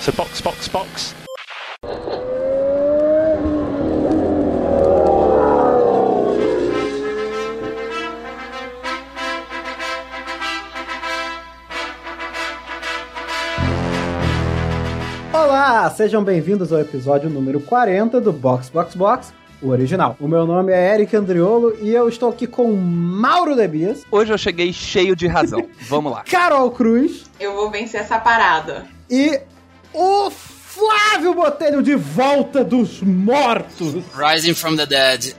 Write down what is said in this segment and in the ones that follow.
So box, box, box. Olá, sejam bem-vindos ao episódio número 40 do Box Box Box, o original. O meu nome é Eric Andriolo e eu estou aqui com Mauro Debias, Hoje eu cheguei cheio de razão. Vamos lá. Carol Cruz Eu vou vencer essa parada. e o Flávio Botelho de volta dos mortos. Rising from the Dead.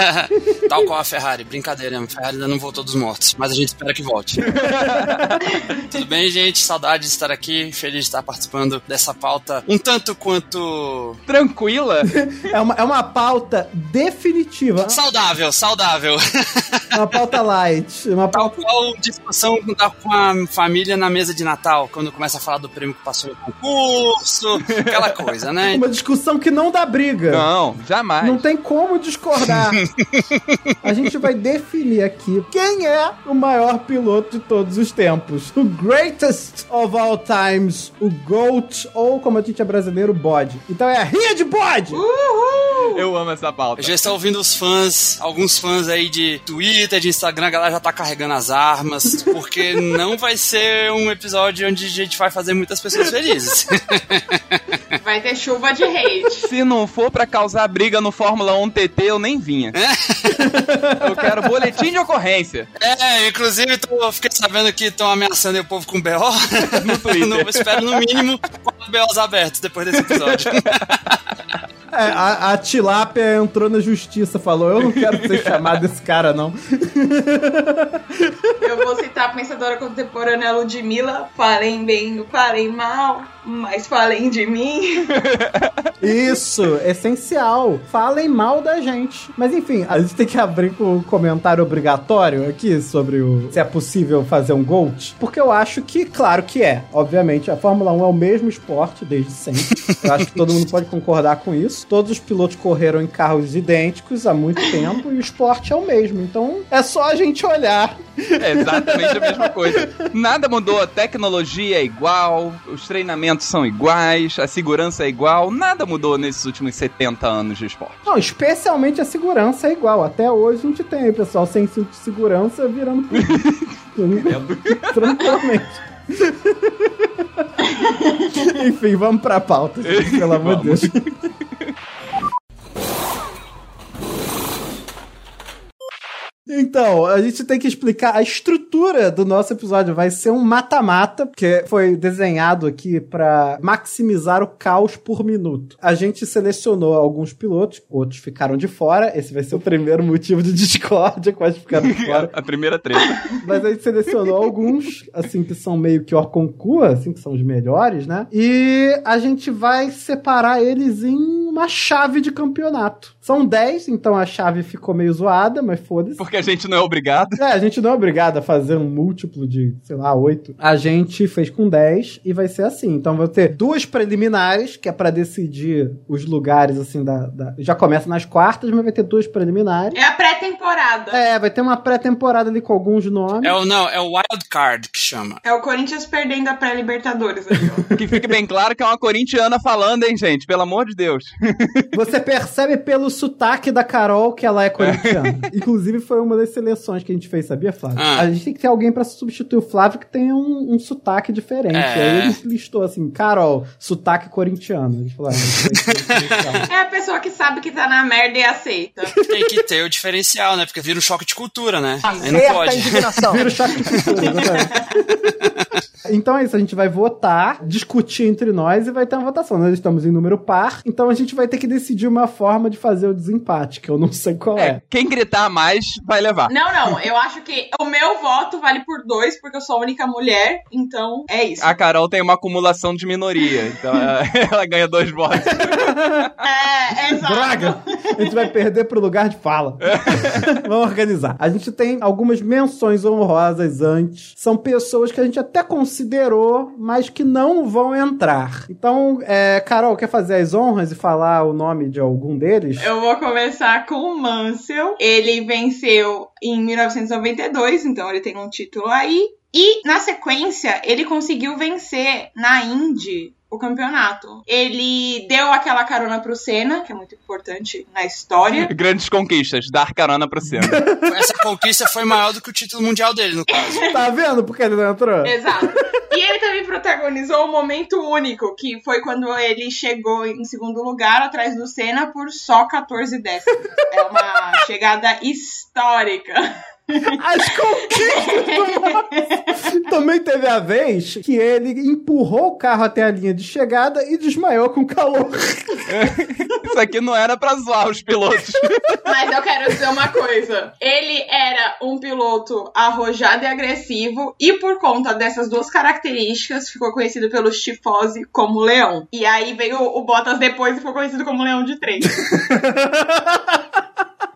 Tal qual a Ferrari. Brincadeira, a Ferrari ainda não voltou dos mortos, mas a gente espera que volte. Tudo bem, gente? Saudade de estar aqui. Feliz de estar participando dessa pauta um tanto quanto. Tranquila? É uma, é uma pauta definitiva, Saudável, saudável. uma pauta light, uma Tal pauta... qual discussão com a família na mesa de Natal, quando começa a falar do prêmio que passou no concurso, aquela coisa, né? Uma discussão que não dá briga. Não, jamais. Não tem como discordar. A gente vai definir aqui quem é o maior piloto de todos os tempos. O greatest of all times, o GOAT, ou como a gente é brasileiro, o bode. Então é a rinha de bode! Eu amo essa pauta. Eu já estou ouvindo os fãs, alguns fãs aí de Twitter, de Instagram, a galera já tá carregando as armas, porque não vai ser um episódio onde a gente vai fazer muitas pessoas felizes. Vai ter chuva de hate. Se não for pra causar briga no Fórmula 1 TT, eu nem vinha. eu quero boletim de ocorrência. É, inclusive tô, fiquei sabendo que estão ameaçando o povo com BO. No Twitter. No- espero no mínimo quatro BOs abertos depois desse episódio. É, a, a tilápia entrou na justiça, falou: Eu não quero ser chamado desse cara, não. Eu vou citar a pensadora contemporânea Ludmilla. Falem bem, falem mal, mas falem de mim. Isso, essencial. Falem mal da gente. Mas enfim, a gente tem que abrir com o comentário obrigatório aqui sobre o se é possível fazer um GOAT. Porque eu acho que, claro que é. Obviamente, a Fórmula 1 é o mesmo esporte desde sempre. Eu acho que todo mundo pode concordar com isso. Todos os pilotos correram em carros idênticos há muito tempo e o esporte é o mesmo. Então é só a gente olhar. É exatamente a mesma coisa. Nada mudou, a tecnologia é igual, os treinamentos são iguais, a segurança é igual, nada mudou nesses últimos 70 anos de esporte. Não, especialmente a segurança é igual. Até hoje a gente tem pessoal sem cinto de segurança virando. Tranquilamente. Enfim, vamos pra pauta, gente, pelo amor de Deus. Então, a gente tem que explicar a estrutura do nosso episódio. Vai ser um mata-mata, que foi desenhado aqui pra maximizar o caos por minuto. A gente selecionou alguns pilotos, outros ficaram de fora. Esse vai ser o primeiro motivo de discórdia, quais ficaram de fora. A primeira treta. Mas a gente selecionou alguns, assim, que são meio que Orconcua, assim, que são os melhores, né? E a gente vai separar eles em uma chave de campeonato. São 10, então a chave ficou meio zoada, mas foda-se. Porque a gente não é obrigado. É, a gente não é obrigado a fazer um múltiplo de, sei lá, 8. A gente fez com 10 e vai ser assim. Então vai ter duas preliminares, que é pra decidir os lugares, assim, da, da- Já começa nas quartas, mas vai ter duas preliminares. É a pré-temporada. É, vai ter uma pré-temporada ali com alguns nomes. É o, não, é o Wild Card que chama. É o Corinthians perdendo a pré-Libertadores. Que fique bem claro que é uma corintiana falando, hein, gente? Pelo amor de Deus. Você percebe pelo sotaque da Carol que ela é corintiana. Inclusive, foi uma das seleções que a gente fez, sabia, Flávio? Ah. A gente tem que ter alguém pra substituir o Flávio que tenha um, um sotaque diferente. É. Aí ele listou assim, Carol, sotaque corintiano. A gente falou, ah, tem É a pessoa que sabe que tá na merda e aceita. Tem que ter o diferencial, né? Porque vira um choque de cultura, né? Aí não pode. indignação. Vira o choque de cultura, exatamente. Então é isso, a gente vai votar, discutir entre nós e vai ter uma votação. Nós estamos em número par, então a gente vai ter que decidir uma forma de fazer o desempate, que eu não sei qual é. É, quem gritar mais vai levar. Não, não. Eu acho que o meu voto vale por dois, porque eu sou a única mulher. Então, é isso. A Carol tem uma acumulação de minoria, então ela, ela ganha dois votos. É, exato. Droga! A gente vai perder pro lugar de fala. Vamos organizar. A gente tem algumas menções honrosas antes. São pessoas que a gente até considerou, mas que não vão entrar. Então, é, Carol, quer fazer as honras e falar o nome de algum deles? Eu vou começar com o Mansell. Ele venceu em 1992, então ele tem um título aí. E, na sequência, ele conseguiu vencer na Indy o campeonato. Ele deu aquela carona pro Senna, que é muito importante na história. Grandes conquistas, dar carona pro Senna. Essa conquista foi maior do que o título mundial dele, no caso. Tá vendo porque ele não entrou? Exato. E ele também protagonizou um momento único, que foi quando ele chegou em segundo lugar atrás do Senna por só 14 décimos. É uma chegada histórica. As conquistas! Também teve a vez que ele empurrou o carro até a linha de chegada e desmaiou com calor. Isso aqui não era pra zoar os pilotos. Mas eu quero dizer uma coisa. Ele era um piloto arrojado e agressivo, e por conta dessas duas características, ficou conhecido pelos Tifose como Leão. E aí veio o Bottas depois e ficou conhecido como Leão de Três.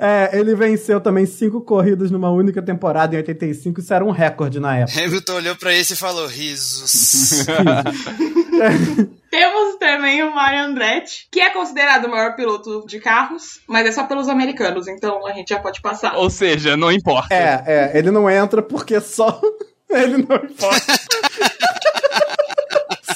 É, ele venceu também cinco corridas numa única temporada em 85. Isso era um recorde na época. Hamilton olhou pra esse e falou: risos. Temos também o Mario Andretti, que é considerado o maior piloto de carros, mas é só pelos americanos, então a gente já pode passar. Ou seja, não importa. É, é, ele não entra porque só. ele não importa.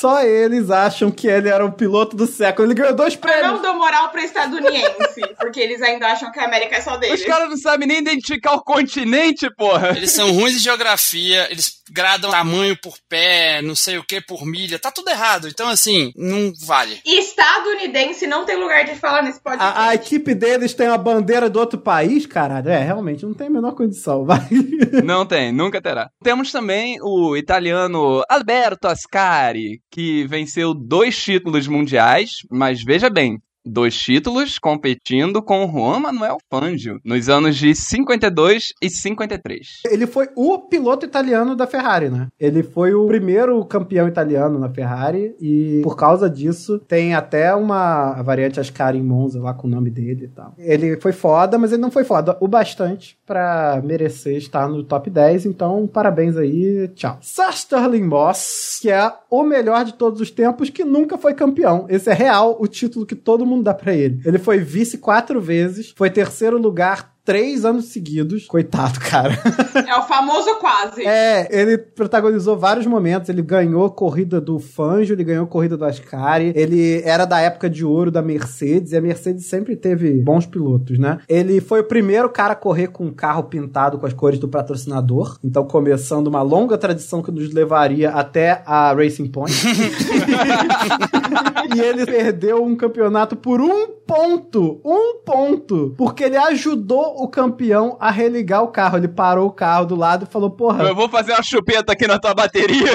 Só eles acham que ele era o piloto do século. Ele ganhou dois Eu prêmios. não dou moral pra estadunidense, porque eles ainda acham que a América é só deles. Os caras não sabem nem identificar o continente, porra. Eles são ruins de geografia, eles gradam tamanho por pé, não sei o que por milha, tá tudo errado. Então, assim, não vale. Estadunidense não tem lugar de falar nesse podcast. A, a equipe deles tem uma bandeira do outro país, caralho. É, realmente, não tem a menor condição, vai. Não tem, nunca terá. Temos também o italiano Alberto Ascari, que venceu dois títulos mundiais, mas veja bem, dois títulos competindo com o Juan Manuel Fangio nos anos de 52 e 53. Ele foi o piloto italiano da Ferrari, né? Ele foi o primeiro campeão italiano na Ferrari e por causa disso tem até uma variante Ascari em Monza lá com o nome dele e tal. Ele foi foda, mas ele não foi foda o bastante pra merecer estar no top 10, então parabéns aí, tchau. Sir Sterling Moss, que é o melhor de todos os tempos que nunca foi campeão. Esse é real o título que todo mundo dá pra ele. Ele foi vice quatro vezes, foi terceiro lugar três anos seguidos. Coitado, cara. É o famoso quase. É, ele protagonizou vários momentos. Ele ganhou corrida do Fangio, ele ganhou corrida do Ascari. Ele era da época de ouro da Mercedes, e a Mercedes sempre teve bons pilotos, né? Ele foi o primeiro cara a correr com um carro pintado com as cores do patrocinador. Então, começando uma longa tradição que nos levaria até a Racing Point. e ele perdeu um campeonato por um ponto. Um ponto. Porque ele ajudou o campeão a religar o carro. Ele parou o carro do lado e falou: Porra, Eu vou fazer uma chupeta aqui na tua bateria.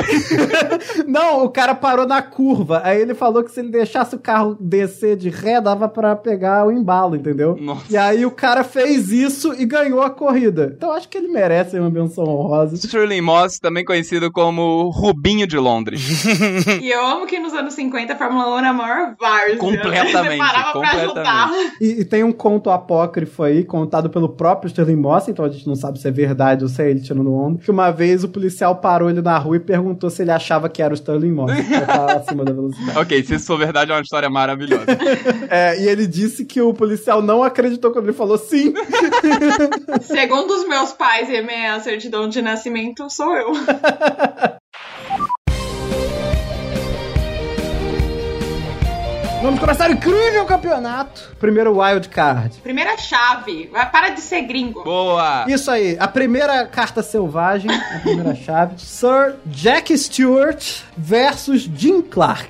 Não, o cara parou na curva. Aí ele falou que se ele deixasse o carro descer de ré, dava pra pegar o embalo, entendeu? Nossa. E aí o cara fez isso e ganhou a corrida. Então acho que ele merece uma menção honrosa. Sterling Moss, também conhecido como Rubinho de Londres. E eu amo que nos anos 50 a Fórmula 1 era a maior várzea. Completamente, Você parava pra completamente. ajudar. E, e tem um conto apócrifo aí, contado pelo próprio Sterling Moss, então a gente não sabe se é verdade ou se é ele tirando onda, que uma vez o policial parou ele na rua e perguntou se ele achava que era o Sterling Moss, que tava acima da velocidade. ok, se isso for verdade, é uma história maravilhosa. É, e ele disse que o policial não acreditou quando ele falou sim. Segundo os meus pais e a minha certidão de nascimento, sou eu. Vamos começar o incrível campeonato. Primeiro wild card. Primeira chave. Vai, para de ser gringo. Boa! Isso aí, a primeira carta selvagem, a primeira chave. Sir Jack Stewart versus Jim Clark.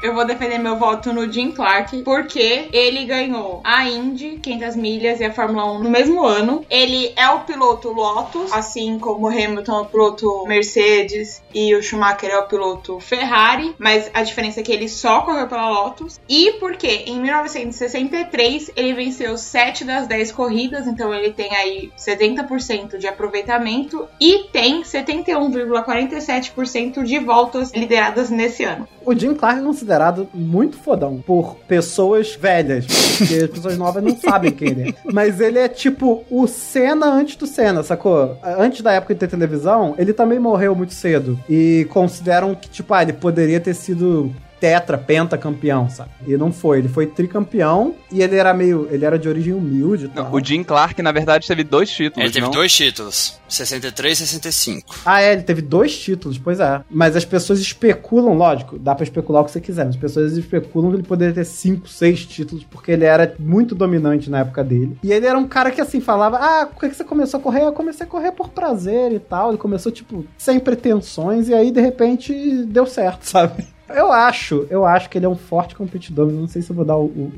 Eu vou defender meu voto no Jim Clark, porque ele ganhou a Indy, 500 milhas e a Fórmula 1 no mesmo ano. Ele é o piloto Lotus, assim como o Hamilton é o piloto Mercedes e o Schumacher é o piloto Ferrari, mas a diferença é que ele só correu pela Lotus. E porque em 1963 ele venceu 7 das 10 corridas, então ele tem aí 70% de aproveitamento e tem 71,47% de voltas lideradas nesse ano. O Jim Clark é considerado muito fodão por pessoas velhas, porque as pessoas novas não sabem quem ele é. Mas ele é tipo o Senna antes do Senna, sacou? Antes da época de ter televisão, ele também morreu muito cedo. E consideram que, tipo, ah, ele poderia ter sido tetra, pentacampeão, sabe? E não foi, ele foi tricampeão e ele era meio, ele era de origem humilde e tal. Não, o Jim Clark, na verdade, teve dois títulos, Ele teve não? dois títulos, 63 e 65. Ah, é, ele teve dois títulos, pois é. Mas as pessoas especulam, lógico, dá pra especular o que você quiser, mas as pessoas especulam que ele poderia ter cinco, seis títulos, porque ele era muito dominante na época dele. E ele era um cara que, assim, falava, ah, por que que você começou a correr? Eu comecei a correr por prazer e tal. Ele começou, tipo, sem pretensões, e aí, de repente, deu certo, sabe? Eu acho, eu acho que ele é um forte competidor, mas não sei se eu vou dar o, o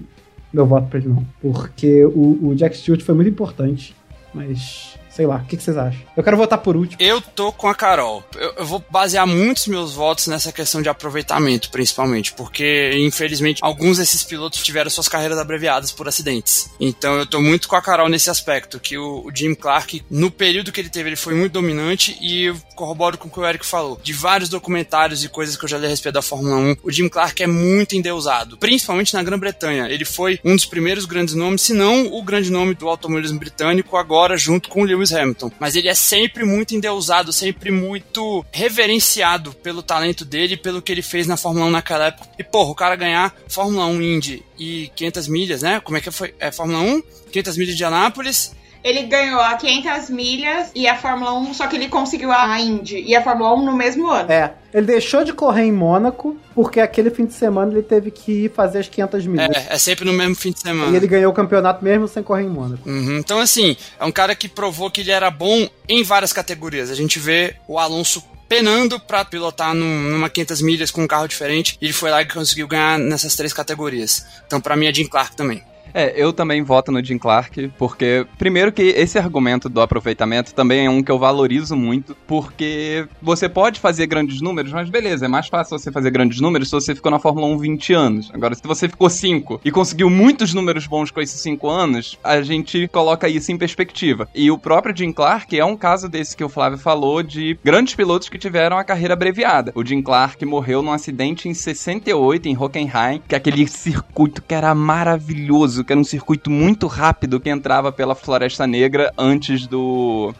meu voto pra ele, não. Porque o, o Jack Stewart foi muito importante, mas... Sei lá, o que, vocês acham? Eu quero votar por último. Eu tô com a Carol. Eu, eu vou basear muitos meus votos nessa questão de aproveitamento, principalmente, porque, infelizmente, alguns desses pilotos tiveram suas carreiras abreviadas por acidentes. Então eu tô muito com a Carol nesse aspecto, que o, o Jim Clark, no período que ele teve, ele foi muito dominante e eu corroboro com o que o Eric falou. De vários documentários e coisas que eu já li a respeito da Fórmula 1, o Jim Clark é muito endeusado, principalmente na Grã-Bretanha. Ele foi um dos primeiros grandes nomes, se não o grande nome do automobilismo britânico, agora junto com o Lewis Hamilton. Mas ele é sempre muito endeusado, sempre muito reverenciado pelo talento dele pelo que ele fez na Fórmula 1 naquela época. E, porra, o cara ganhar Fórmula 1 Indy e 500 milhas, né? Como é que foi? É Fórmula 1, 500 milhas de Anápolis. Ele ganhou a 500 milhas e a Fórmula 1, só que ele conseguiu a Indy e a Fórmula 1 no mesmo ano. É, ele deixou de correr em Mônaco, porque aquele fim de semana ele teve que ir fazer as 500 milhas. É, é sempre no mesmo fim de semana. E ele ganhou o campeonato mesmo sem correr em Mônaco. Uhum. Então, assim, é um cara que provou que ele era bom em várias categorias. A gente vê o Alonso penando pra pilotar num, numa 500 milhas com um carro diferente. E ele foi lá e conseguiu ganhar nessas três categorias. Então, pra mim, é Jim Clark também. É, eu também voto no Jim Clark, porque, primeiro, que esse argumento do aproveitamento também é um que eu valorizo muito, porque você pode fazer grandes números, mas beleza, é mais fácil você fazer grandes números se você ficou na Fórmula 1 20 anos. Agora, se você ficou 5 e conseguiu muitos números bons com esses 5 anos, a gente coloca isso em perspectiva. E o próprio Jim Clark é um caso desse que o Flávio falou de grandes pilotos que tiveram a carreira abreviada. O Jim Clark morreu num acidente em 68 em Hockenheim, que é aquele circuito que era maravilhoso que era um circuito muito rápido que entrava pela Floresta Negra antes do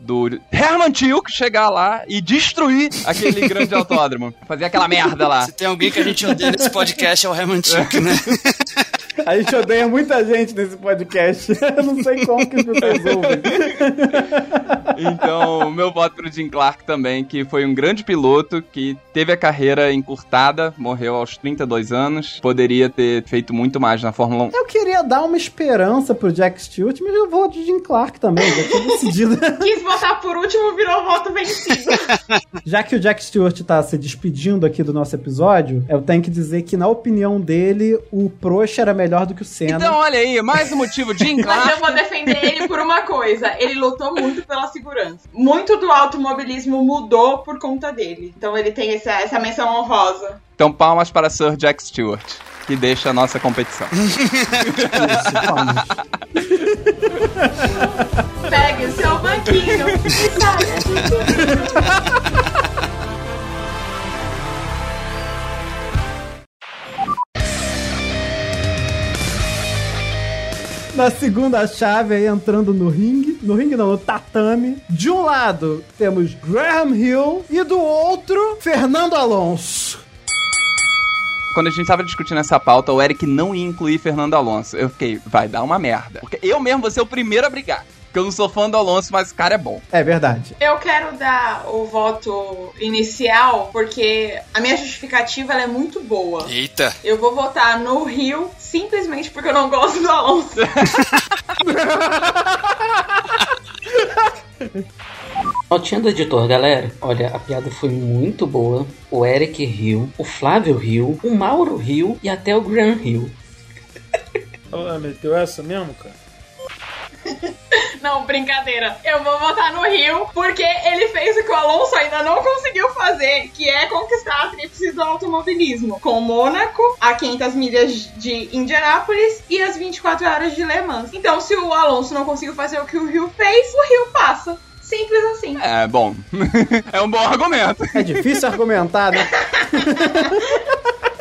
do Herman Tilke chegar lá e destruir aquele grande autódromo. Fazer aquela merda lá. Se tem alguém que a gente odeia nesse podcast é o Herman Tilke, né? A gente odeia muita gente nesse podcast. Eu não sei como que as pessoas ouvem. Então, meu voto pro Jim Clark também, que foi um grande piloto, que teve a carreira encurtada, morreu aos 32 anos, poderia ter feito muito mais na Fórmula 1. Eu queria dar uma esperança pro Jack Stewart, mas eu vou de Jim Clark também, já tinha decidido. Quis votar por último, virou voto vencido. Já que o Jack Stewart tá se despedindo aqui do nosso episódio, eu tenho que dizer que, na opinião dele, o Prost era melhor do que o Senna. Então, olha aí, mais um motivo, Jim Mas Clark. eu vou defender ele por uma coisa. Ele lutou muito pela segurança. Muito do automobilismo mudou por conta dele. Então ele tem essa, essa menção honrosa. Então, palmas para Sir Jack Stewart, que deixa a nossa competição. Isso, palmas. Pegue o seu banquinho e saia. Na segunda chave, aí entrando no ringue. No ringue não, no tatame. De um lado, temos Graham Hill. E do outro, Fernando Alonso. Quando a gente tava discutindo essa pauta, o Eric não ia incluir Fernando Alonso. Eu fiquei, vai dar uma merda. Porque eu mesmo vou ser o primeiro a brigar. Porque eu não sou fã do Alonso, mas o cara é bom. É verdade. Eu quero dar o voto inicial porque a minha justificativa ela é muito boa. Eita. Eu vou votar no Rio simplesmente porque eu não gosto do Alonso. Notinha do editor, galera. Olha, a piada foi muito boa. O Eric riu, o Flávio riu, o Mauro riu e até o Gran riu. Ah, meteu essa mesmo, cara? Não, brincadeira. Eu vou votar no Rio porque ele fez o que o Alonso ainda não conseguiu fazer, que é conquistar a tríplice do automobilismo. Com Mônaco, a 500 milhas de Indianápolis e as 24 horas de Le Mans. Então, se o Alonso não conseguiu fazer o que o Rio fez, o Rio passa. Simples assim. É, bom. é um bom argumento. É difícil argumentar, né?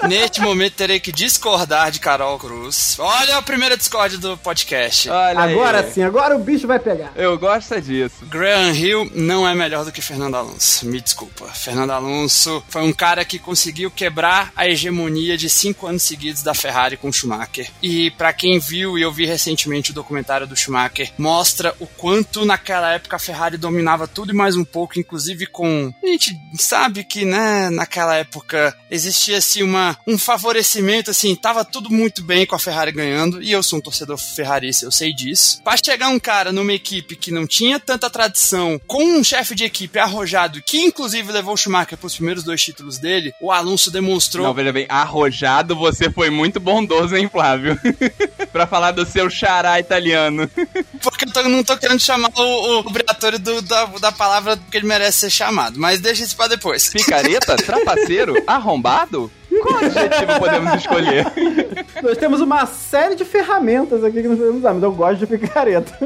Neste momento terei que discordar de Carol Cruz. Olha a primeira discórdia do podcast. Olha Agora aí. sim, agora o bicho vai pegar. Eu gosto disso. Graham Hill não é melhor do que Fernando Alonso. Me desculpa. Fernando Alonso foi um cara que conseguiu quebrar a hegemonia de cinco anos seguidos da Ferrari com o Schumacher. E pra quem viu, e eu vi recentemente o documentário do Schumacher, mostra o quanto naquela época a Ferrari dominava tudo e mais um pouco, inclusive com. A gente sabe que, né, naquela época existia assim uma, um favorecimento, assim, tava tudo muito bem com a Ferrari ganhando, e eu sou um torcedor ferrarista, eu sei disso. Pra chegar um cara numa equipe que não tinha tanta tradição, com um chefe de equipe arrojado, que inclusive levou o Schumacher pros primeiros dois títulos dele, o Alonso demonstrou. Não, veja bem, arrojado você foi muito bondoso, hein, Flávio? pra falar do seu xará italiano. Porque eu tô- não tô querendo chamar o, o Briatore do- da, da palavra que ele merece ser chamado, mas deixa isso pra depois. Picareta? Trapaceiro? Arrombado? Qual adjetivo podemos escolher? Nós temos uma série de ferramentas aqui que nós podemos usar, mas eu gosto de picareta.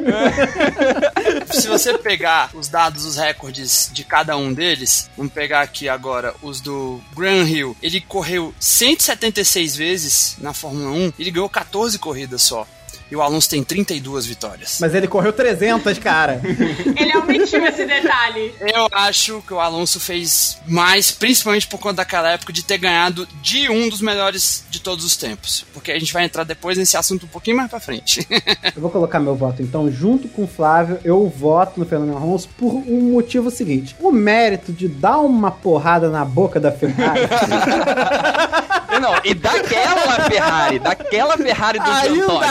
Se você pegar os dados, os recordes de cada um deles, vamos pegar aqui agora os do Graham Hill. Ele correu 176 vezes na Fórmula 1, ele ganhou 14 corridas só. E o Alonso tem 32 vitórias. Mas ele correu 300, cara. Ele omitiu esse detalhe. Eu acho que o Alonso fez mais, principalmente por conta daquela época de ter ganhado de um dos melhores de todos os tempos. Porque a gente vai entrar depois nesse assunto um pouquinho mais pra frente. Eu vou colocar meu voto, então, junto com o Flávio, eu voto no Fernando Alonso por um motivo seguinte. O mérito de dar uma porrada na boca da Ferrari. Não, e daquela Ferrari, daquela Ferrari do Ainda Giantotti.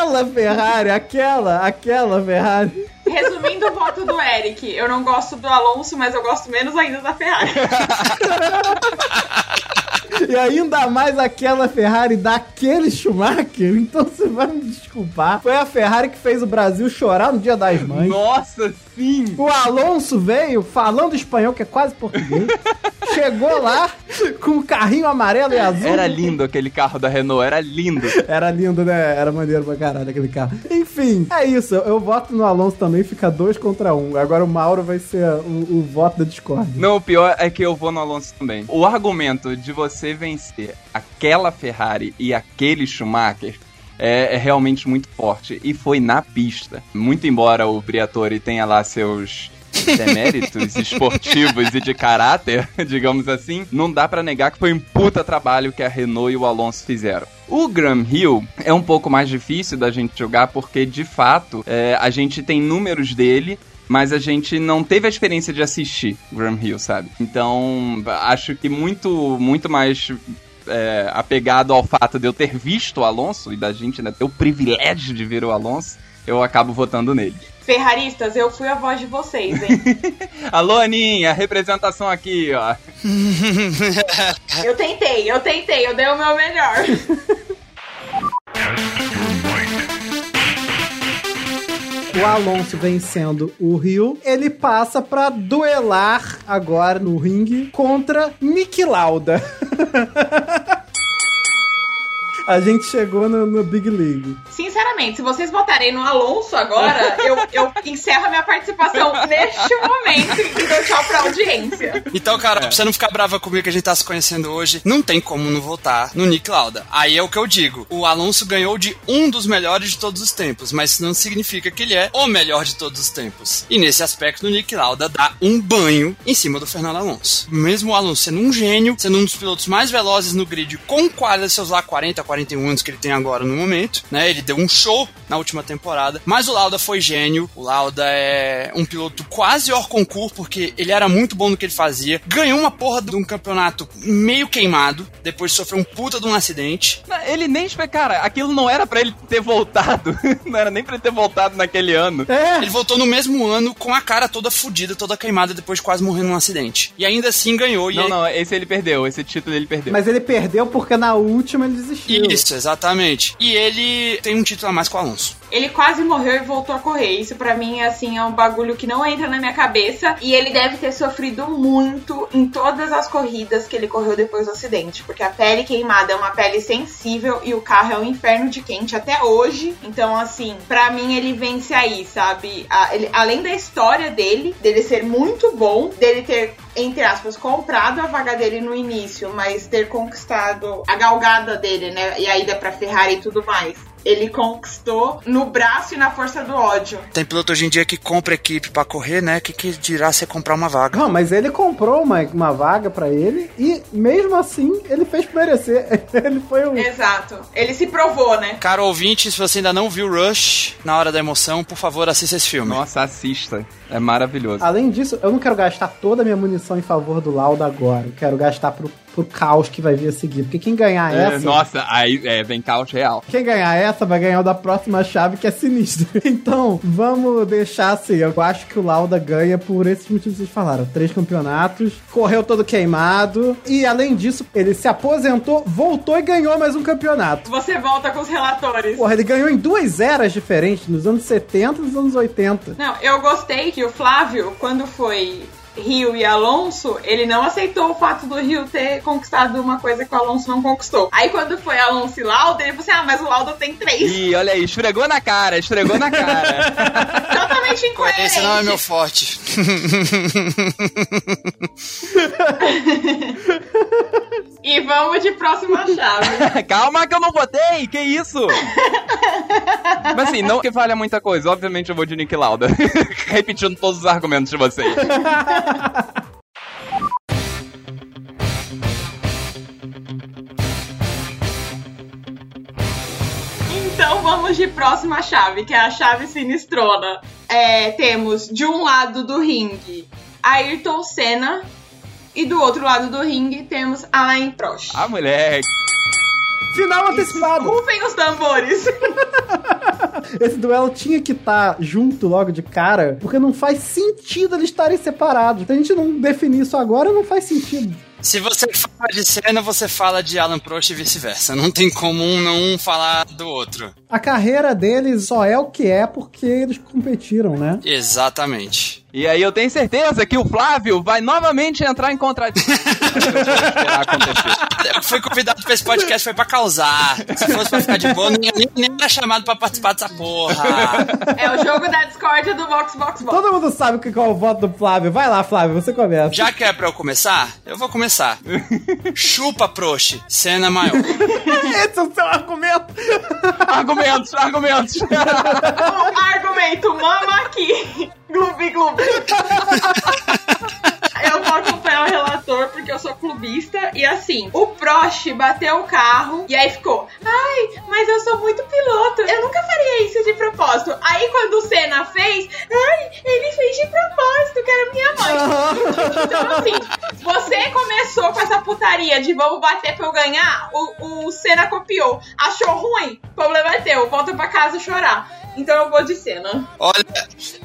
Aquela Ferrari, aquela, aquela Ferrari. Resumindo o voto do Eric, eu não gosto do Alonso, mas eu gosto menos ainda da Ferrari. E ainda mais aquela Ferrari daquele Schumacher. Então você vai me desculpar. Foi a Ferrari que fez o Brasil chorar no Dia das Mães. Nossa, sim! O Alonso veio falando espanhol, que é quase português. Chegou lá com o carrinho amarelo e azul. Era lindo aquele carro da Renault, era lindo. Era lindo, né? Era maneiro pra caralho aquele carro. Enfim, é isso. Eu voto no Alonso também, fica dois contra um. Agora o Mauro vai ser o, o voto da discórdia. Não, o pior é que eu vou no Alonso também. O argumento de você vencer aquela Ferrari e aquele Schumacher é, é realmente muito forte. E foi na pista. Muito embora o Briatore tenha lá seus deméritos esportivos e de caráter, digamos assim, não dá pra negar que foi um puta trabalho que a Renault e o Alonso fizeram. O Graham Hill é um pouco mais difícil da gente jogar porque, de fato, é, a gente tem números dele mas a gente não teve a experiência de assistir Graham Hill, sabe? Então, acho que muito, muito mais é, apegado ao fato de eu ter visto o Alonso e da gente né, ter o privilégio de ver o Alonso, eu acabo votando nele. Ferraristas, eu fui a voz de vocês, hein? Alô, Aninha, representação aqui, ó. Eu tentei, eu tentei, eu dei o meu melhor. O Alonso vencendo o Rio, ele passa pra duelar agora no ringue contra Nick Lauda. A gente chegou no, no Big League. Sinceramente, se vocês votarem no Alonso agora, eu, eu encerro a minha participação neste momento e dou tchau pra audiência. Então, cara, pra você não ficar brava comigo que a gente tá se conhecendo hoje, não tem como não votar no Nick Lauda. Aí é o que eu digo. O Alonso ganhou de um dos melhores de todos os tempos, mas isso não significa que ele é o melhor de todos os tempos. E nesse aspecto, o Nick Lauda dá um banho em cima do Fernando Alonso. Mesmo o Alonso sendo um gênio, sendo um dos pilotos mais velozes no grid, com quase seus lá 40, 41 anos que ele tem agora no momento, né? Ele deu um show na última temporada, mas o Lauda foi gênio. O Lauda é um piloto quase hors concurso, porque ele era muito bom no que ele fazia. Ganhou uma porra de um campeonato meio queimado, depois de sofrer um puta de um acidente. Ele nem. Cara, aquilo não era pra ele ter voltado. Não era nem pra ele ter voltado naquele ano. É, Ele voltou no mesmo ano com a cara toda fodida, toda queimada, depois de quase morrer num acidente. E ainda assim ganhou. E Não, ele- não, esse ele perdeu. Esse título ele perdeu. mas ele perdeu porque na última ele desistiu. Isso, exatamente. E ele tem um título a mais com o Alonso. Ele quase morreu e voltou a correr. Isso pra mim, assim, é um bagulho que não entra na minha cabeça. E ele deve ter sofrido muito em todas as corridas que ele correu depois do acidente. Porque a pele queimada é uma pele sensível e o carro é um inferno de quente até hoje. Então, assim, pra mim ele vence aí, sabe? A- ele- além da história dele, dele ser muito bom, dele ter entre aspas, comprado a vaga dele no início, mas ter conquistado a galgada dele, né? E a ida pra Ferrari e tudo mais. Ele conquistou no braço e na força do ódio. Tem piloto hoje em dia que compra equipe pra correr, né? Que que dirá você comprar uma vaga? Não, mas ele comprou uma, uma vaga pra ele e mesmo assim ele fez merecer. ele foi um. Exato. Ele se provou, né? Caro ouvinte, se você ainda não viu Rush na hora da emoção, por favor, assista esse filme. Nossa, assista. É maravilhoso. Além disso, eu não quero gastar toda a minha munição em favor do Lauda agora. Eu quero gastar pro, pro caos que vai vir a seguir. Porque quem ganhar É, essa. nossa, aí é, vem caos real. Quem ganhar essa vai ganhar o da próxima chave que é sinistra. Então, vamos deixar assim. Eu acho que o Lauda ganha por esses motivos que vocês falaram. Três campeonatos, correu todo queimado. E além disso, ele se aposentou, voltou e ganhou mais um campeonato. Você volta com os relatores. Porra, ele ganhou em duas eras diferentes, nos anos 70 e nos anos 80. Não, eu gostei que o Flávio, quando foi Rio e Alonso, ele não aceitou o fato do Rio ter conquistado uma coisa que o Alonso não conquistou. Aí quando foi Alonso e Lauda, ele falou assim: ah, mas o Lauda tem três. Ih, olha aí, esfregou na cara, esfregou na cara. Totalmente incoerente. Esse não é meu forte. E vamos de próxima chave. Calma que eu não votei, que isso? Mas assim, não que valha muita coisa. Obviamente eu vou de Nick Lauda. Repetindo todos os argumentos de vocês. Então vamos de próxima chave, que é a chave sinistrona. É, temos de um lado do ringue Ayrton Senna e do outro lado do ringue temos Alain Prost. Ah, moleque. Final antecipado! Rufem os tambores. Esse duelo tinha que estar junto logo de cara, porque não faz sentido eles estarem separados. Se a gente não definir isso agora, não faz sentido. Se você fala de cena, você fala de Alan Prost e vice-versa. Não tem como um não falar do outro. A carreira deles só é o que é porque eles competiram, né? Exatamente. E aí eu tenho certeza que o Flávio vai novamente entrar em contradição. fui convidado pra esse podcast, foi pra causar. Se fosse pra ficar de boa, nem, nem, nem era chamado pra participar dessa porra. É o jogo da discórdia do Vox Vox Vox. Todo mundo sabe que qual é o voto do Flávio. Vai lá, Flávio, você começa. Já que é pra eu começar, eu vou começar. Chupa, Prost. Cena maior. Esse é o seu argumento. argumentos, argumentos. Um argumento, mama aqui. Gloob, gloob. Eu acompanhar o relator porque eu sou clubista. E assim, o Prost bateu o carro e aí ficou: Ai, mas eu sou muito piloto. Eu nunca faria isso de propósito. Aí quando o Senna fez, ai, ele fez de propósito, que era minha mãe. Então, assim, você começou com essa putaria de vamos bater pra eu ganhar, o, o Senna copiou. Achou ruim? O problema é teu, volta pra casa chorar. Então eu vou de Senna. Olha,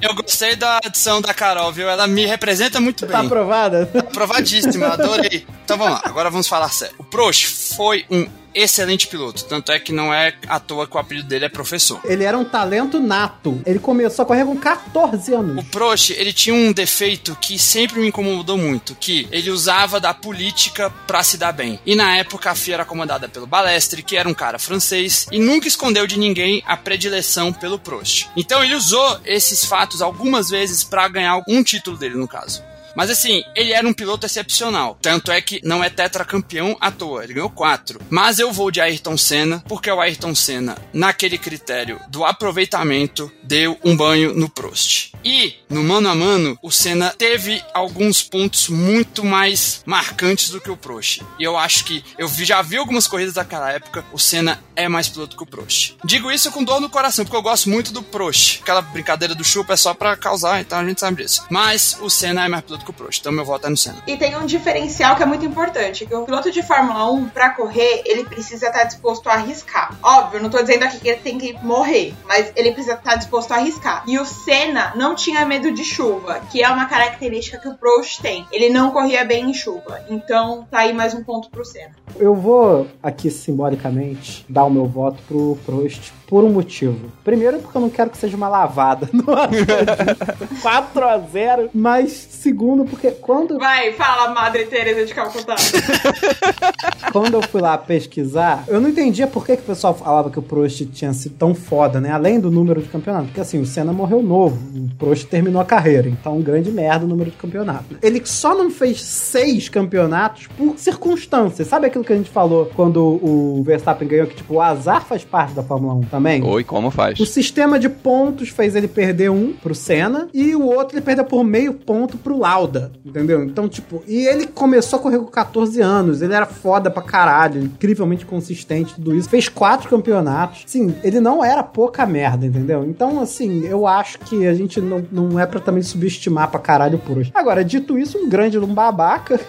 eu gostei da adição da Carol, viu? Ela me representa muito Tá bem. aprovada? Aprovadíssima, adorei. Então vamos lá, agora vamos falar sério. O Prost foi um excelente piloto, tanto é que não é à toa que o apelido dele é professor. Ele era um talento nato. Ele começou a correr com 14 O anos. Prost, ele tinha um defeito que sempre me incomodou muito, que ele usava da política pra se dar bem. E na época a FIA era comandada pelo Balestre, que era um cara francês, e nunca escondeu de ninguém a predileção pelo Prost. Então ele usou esses fatos algumas vezes pra ganhar um título dele, no caso. Mas assim, ele era um piloto excepcional. Tanto é que não é tetracampeão à toa, ele ganhou quatro. Mas eu vou de Ayrton Senna, porque o Ayrton Senna, naquele critério do aproveitamento, deu um banho no Prost. E, no mano a mano, o Senna teve alguns pontos muito mais marcantes do que o Prost. E eu acho que eu já vi algumas corridas daquela época, o Senna é mais piloto que o Prost. Digo isso com dor no coração, porque eu gosto muito do Prost. Aquela brincadeira do chupa é só pra causar, então a gente sabe disso. Mas o Senna é mais piloto que o Prost, então meu voto é no Senna. E tem um diferencial que é muito importante, que o piloto de Fórmula 1, pra correr, ele precisa estar disposto a arriscar. Óbvio, não tô dizendo aqui que ele tem que morrer, mas ele precisa estar disposto a arriscar. E o Senna não não tinha medo de chuva, que é uma característica que o Prost tem. Ele não corria bem em chuva. Então, tá aí mais um ponto pro Senna. Eu vou aqui simbolicamente dar o meu voto pro Prost por um motivo. Primeiro, porque eu não quero que seja uma lavada no 4 a 0 Mas segundo, porque quando. Vai, fala, Madre Teresa de Calcutá. quando eu fui lá pesquisar, eu não entendia por que, que o pessoal falava que o Prost tinha sido tão foda, né? Além do número de campeonato. Porque assim, o Senna morreu novo. O Prost terminou a carreira. Então, um grande merda o número de campeonato. Ele só não fez seis campeonatos por circunstâncias. Sabe aquilo que a gente falou quando o Verstappen ganhou? Que, tipo, o azar faz parte da Fórmula 1 também? Oi, como faz? O sistema de pontos fez ele perder um pro Senna e o outro ele perdeu por meio ponto pro Lauda, entendeu? Então, tipo, e ele começou a correr com 14 anos, ele era foda pra caralho, incrivelmente consistente, tudo isso. Fez quatro campeonatos. Sim, ele não era pouca merda, entendeu? Então, assim, eu acho que a gente não, não é pra também subestimar pra caralho por hoje. Agora, dito isso, um grande um babaca.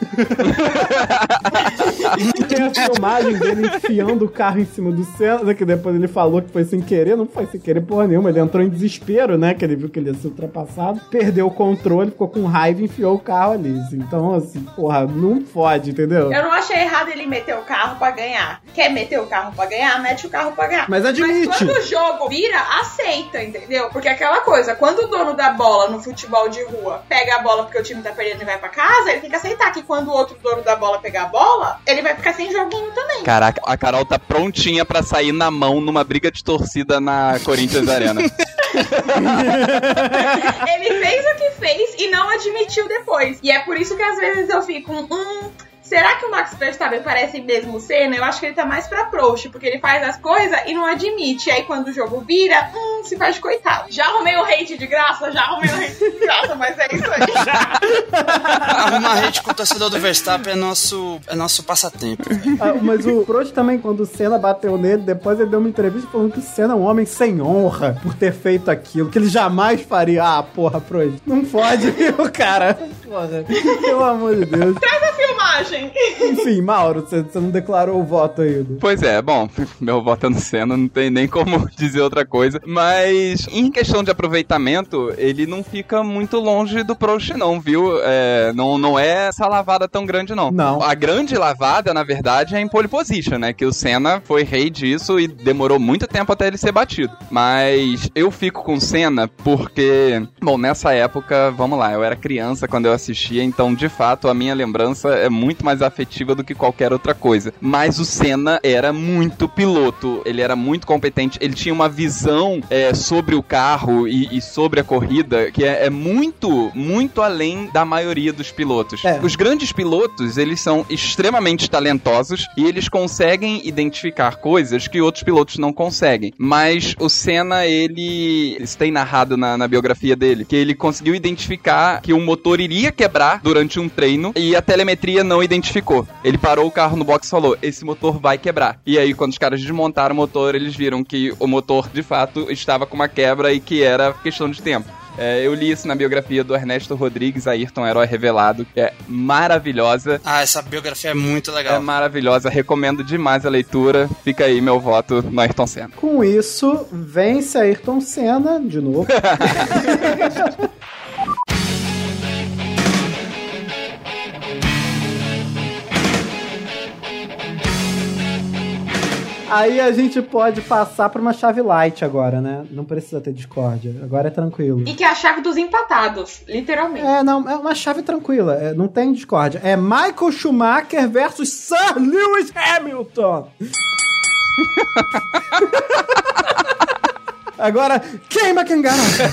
Tem a filmagem dele enfiando o carro em cima do Senna, que depois ele falou que foi sem querer, não foi sem querer porra nenhuma, ele entrou em desespero, né, que ele viu que ele ia ser ultrapassado, perdeu o controle, ficou com raiva e enfiou o carro ali. Então, assim, porra, não fode, entendeu? Eu não achei errado ele meter o carro pra ganhar. Quer meter o carro pra ganhar? Mete o carro pra ganhar. Mas admite. Mas quando o jogo vira, aceita, entendeu? Porque aquela coisa, quando o dono da bola no futebol de rua pega a bola porque o time tá perdendo e vai pra casa, ele tem que aceitar que quando o outro dono da bola pegar a bola, ele vai ficar sem joguinho também. Caraca, a Carol tá prontinha pra sair na mão numa briga de torcida na Corinthians Arena. ele fez o que fez e não admitiu depois. E é por isso que às vezes eu fico, hum, Será que o Max Verstappen parece mesmo Senna? Eu acho que ele tá mais pra Prost, porque ele faz as coisas e não admite. E aí quando o jogo vira, hum, se faz de coitado. Já arrumei o hate de graça, já arrumei o hate de graça, mas é isso aí. Arrumar hate com o torcedor do Verstappen é nosso, é nosso passatempo. Ah, mas o Prost também, quando o Senna bateu nele, depois ele deu uma entrevista falando que o Senna é um homem sem honra por ter feito aquilo, que ele jamais faria. Ah, porra, Prost, não fode, viu, cara? Porra, pelo amor de Deus. Traz a filmagem. Enfim, Mauro, você, não declarou o voto ainda. Pois é, bom, meu voto é no Senna, não tem nem como dizer outra coisa. Mas em questão de aproveitamento, ele não fica muito longe do Prost, não, viu? É, não, não é essa lavada tão grande, não. Não. A grande lavada, na verdade, é em pole position, né? Que o Senna foi rei disso e demorou muito tempo até ele ser batido. Mas eu fico com o Senna porque, bom, nessa época, vamos lá, eu era criança quando eu assistia, então de fato a minha lembrança é muito mais afetiva do que qualquer outra coisa. Mas o Senna era muito piloto, ele era muito competente, ele tinha uma visão é, sobre o carro e, e sobre a corrida que é, é muito, muito além da maioria dos pilotos. É. Os grandes pilotos, eles são extremamente talentosos e eles conseguem identificar coisas que outros pilotos não conseguem. Mas o Senna, ele. Isso tem narrado na, na biografia dele, que ele conseguiu identificar que o motor iria quebrar durante um treino e a telemetria não identificou. Ele parou o carro no box e falou: Esse motor vai quebrar. E aí, quando os caras desmontaram o motor, eles viram que o motor de fato estava com uma quebra e que era questão de tempo. É, eu li isso na biografia do Ernesto Rodrigues, Ayrton Herói Revelado, que é maravilhosa. Ah, essa biografia é muito É legal. maravilhosa, recomendo demais a leitura. Fica aí meu voto no Ayrton Senna. Com isso, vence Ayrton Senna de novo. Aí a gente pode passar pra uma chave light agora, né? Não precisa ter discórdia. Agora é tranquilo. E que é a chave dos empatados, literalmente. É, não, é uma chave tranquila. é, não tem discórdia. É Michael Schumacher versus Sir Lewis Hamilton. Agora, queima quem garante.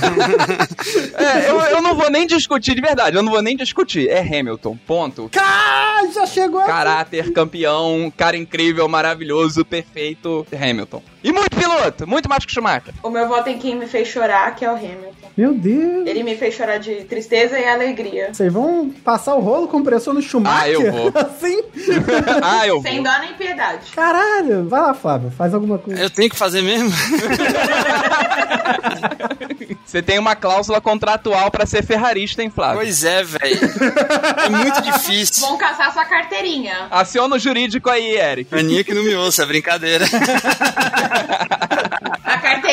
É, eu, eu não vou nem discutir, de verdade, eu não vou nem discutir. É Hamilton, ponto. Cá, já chegou aqui. Caráter, campeão, cara incrível, maravilhoso, perfeito, Hamilton. E muito piloto, muito mais que Schumacher. O meu voto em quem me fez chorar, que é o Hamilton. Meu Deus. Ele me fez chorar de tristeza e alegria. Vocês vão passar o rolo compressor no Schumacher? Ah, eu vou. Assim? ah, eu Sem vou. dó nem piedade. Caralho. Vai lá, Flávio. Faz alguma coisa. Eu tenho que fazer mesmo? Você tem uma cláusula contratual pra ser ferrarista, hein, Flávio? pois é, velho. É muito difícil. Vão caçar sua carteirinha. Aciona o jurídico aí, Eric. Aninha que não me ouça, é brincadeira.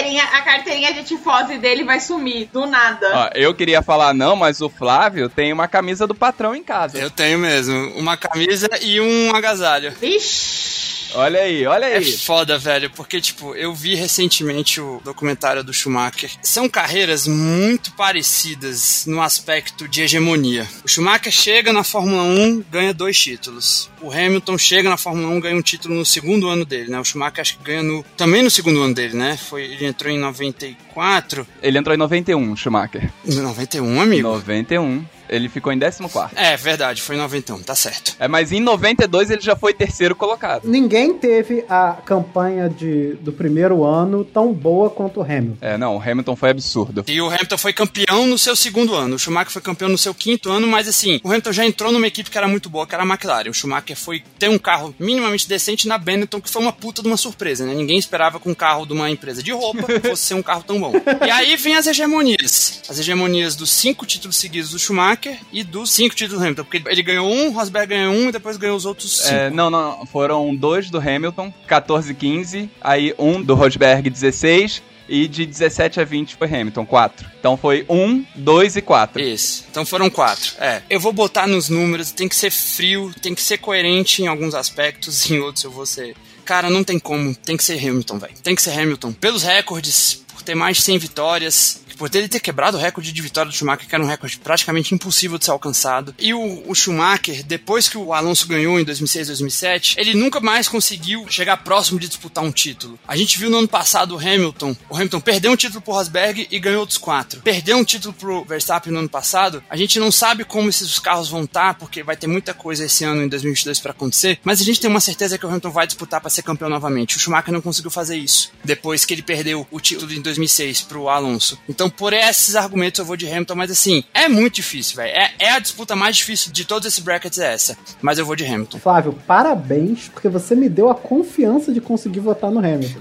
A carteirinha a carteirinha de tifose dele vai sumir, do nada. Ó, eu queria falar não, mas o Flávio tem uma camisa do patrão em casa. Eu tenho mesmo. Uma camisa e um agasalho. Vixe. Olha aí, olha É aí. foda, velho, porque, tipo, eu vi recentemente o documentário do Schumacher. São carreiras muito parecidas no aspecto de hegemonia. O Schumacher chega na Fórmula 1, ganha dois títulos. O Hamilton chega na Fórmula 1, ganha um título no segundo ano dele, né? O Schumacher acho que ganha no, também no segundo ano dele, né? Foi, ele entrou em 94. Ele entrou em 91, Schumacher. Em 91, amigo? 91. Ele ficou em 14. É, verdade, foi em 91, tá certo. É, mas em 92 ele já foi terceiro colocado. Ninguém teve a campanha de, do primeiro ano tão boa quanto o Hamilton. É, não, o Hamilton foi absurdo. E o Hamilton foi campeão no seu segundo ano. O Schumacher foi campeão no seu quinto ano, mas assim, o Hamilton já entrou numa equipe que era muito boa, que era a McLaren. O Schumacher foi ter um carro minimamente decente na Benetton, que foi uma puta de uma surpresa, né? Ninguém esperava que um carro de uma empresa de roupa fosse ser um carro tão bom. E aí vem as hegemonias. As hegemonias dos cinco títulos seguidos do Schumacher e dos cinco títulos do Hamilton. Porque ele ganhou um, Rosberg ganhou um e depois ganhou os outros cinco. É, não, não, foram dois do Hamilton, 14 e 15, aí um do Rosberg, 16, e de 17 a 20 foi Hamilton, 4. Então foi 1, 2 e 4. Isso. Então foram quatro. É. Eu vou botar nos números, tem que ser frio, tem que ser coerente em alguns aspectos, em outros eu vou ser. Cara, não tem como. Tem que ser Hamilton, velho. Tem que ser Hamilton. Pelos recordes, por ter mais de 100 vitórias, por ele ter quebrado o recorde de vitória do Schumacher, que era um recorde praticamente impossível de ser alcançado. E o, o Schumacher, depois que o Alonso ganhou em 2006, 2007, ele nunca mais conseguiu chegar próximo de disputar um título. A gente viu no ano passado o Hamilton. O Hamilton perdeu um título pro Rosberg e ganhou outros quatro. Perdeu um título pro Verstappen no ano passado. A gente não sabe como esses carros vão estar, porque vai ter muita coisa esse ano em 2022 para acontecer. Mas a gente tem uma certeza que o Hamilton vai disputar para ser campeão novamente. O Schumacher não conseguiu fazer isso depois que ele perdeu o título em 2006 pro Alonso. Então, por esses argumentos, eu vou de Hamilton, mas assim, é muito difícil, velho. É, é a disputa mais difícil de todos esses brackets, é essa. Mas eu vou de Hamilton. Flávio, parabéns, porque você me deu a confiança de conseguir votar no Hamilton.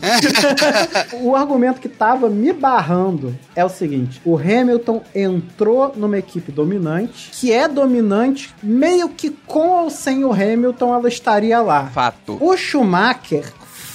o argumento que tava me barrando é o seguinte: o Hamilton entrou numa equipe dominante, que é dominante, meio que com ou sem o Hamilton ela estaria lá. Fato. O Schumacher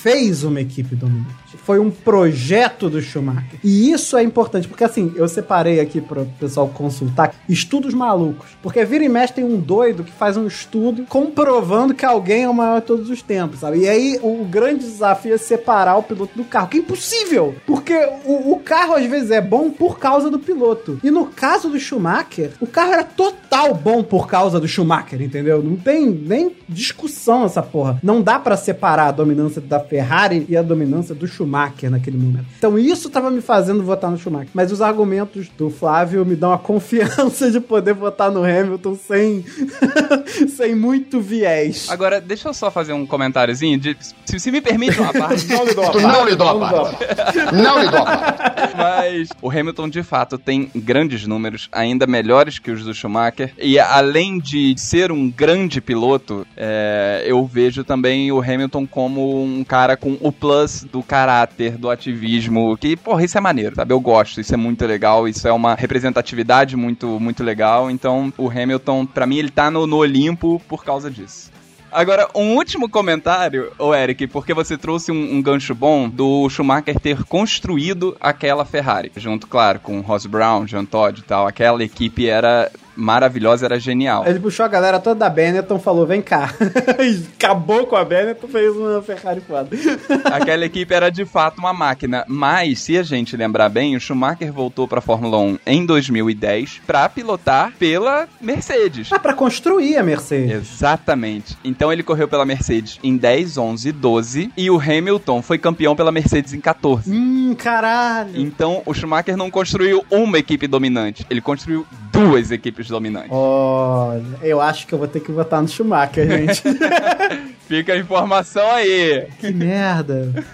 fez uma equipe dominante. Foi um projeto do Schumacher. E isso é importante, porque assim, eu separei aqui para o pessoal consultar estudos malucos. Porque vira e mexe tem um doido que faz um estudo comprovando que alguém é o maior de todos os tempos, sabe? E aí o grande desafio é separar o piloto do carro, que é impossível. Porque o, o carro às vezes é bom por causa do piloto. E no caso do Schumacher, o carro era total bom por causa do Schumacher, entendeu? Não tem nem discussão essa porra. Não dá para separar a dominância da Ferrari e a dominância do Schumacher naquele momento. Então isso tava me fazendo votar no Schumacher. Mas os argumentos do Flávio me dão a confiança de poder votar no Hamilton sem, sem muito viés. Agora, deixa eu só fazer um comentáriozinho. De, se, se me permite uma parte. Não lhe dou a Tu não lhe dou a parte. Não lhe dou a parte. Mas o Hamilton, de fato, tem grandes números, ainda melhores que os do Schumacher. E além de ser um grande piloto, é, eu vejo também o Hamilton como um cara com o plus do caráter, do ativismo. Que, porra, isso é maneiro, sabe? Eu gosto, isso é muito legal, isso é uma representatividade muito, muito legal. Então, o Hamilton, pra mim, ele tá no, no Olimpo por causa disso. Agora, um último comentário, ô Eric, porque você trouxe um, um, gancho bom do Schumacher ter construído aquela Ferrari. Junto, claro, com Ross Brown, Jean Todt e tal. Aquela equipe era maravilhosa, era genial. Ele puxou a galera toda da Benetton, falou, vem cá. Acabou com a Benetton, fez uma Ferrari foda. Aquela equipe era de fato uma máquina, mas se a gente lembrar bem, o Schumacher voltou para Fórmula 1 em 2010 para pilotar pela Mercedes. Ah, para construir a Mercedes. Exatamente. Então ele correu pela Mercedes em 10, 11 e 12 e o Hamilton foi campeão pela Mercedes em 14. Hum, caralho. Então o Schumacher não construiu uma equipe dominante, ele construiu duas equipes dominantes. Olha, eu acho que eu vou ter que votar no Schumacher, gente. Fica a informação aí. Que merda.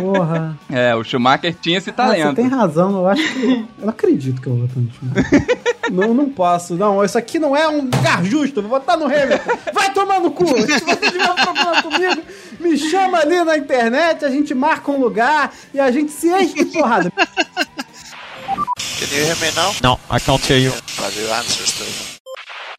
Porra. É, o Schumacher tinha esse talento. Ah, você tem razão, eu acho que. Eu não acredito que eu vou votar no Schumacher. não, não posso, não. Isso aqui não é um lugar justo. Vou votar no Hamilton. Vai tomar no cu. Se você tiver um problema comigo, me chama ali na internet, a gente marca um lugar e a gente se enche de porrada. Can you hear me now? No, I can't hear you. But your answers though.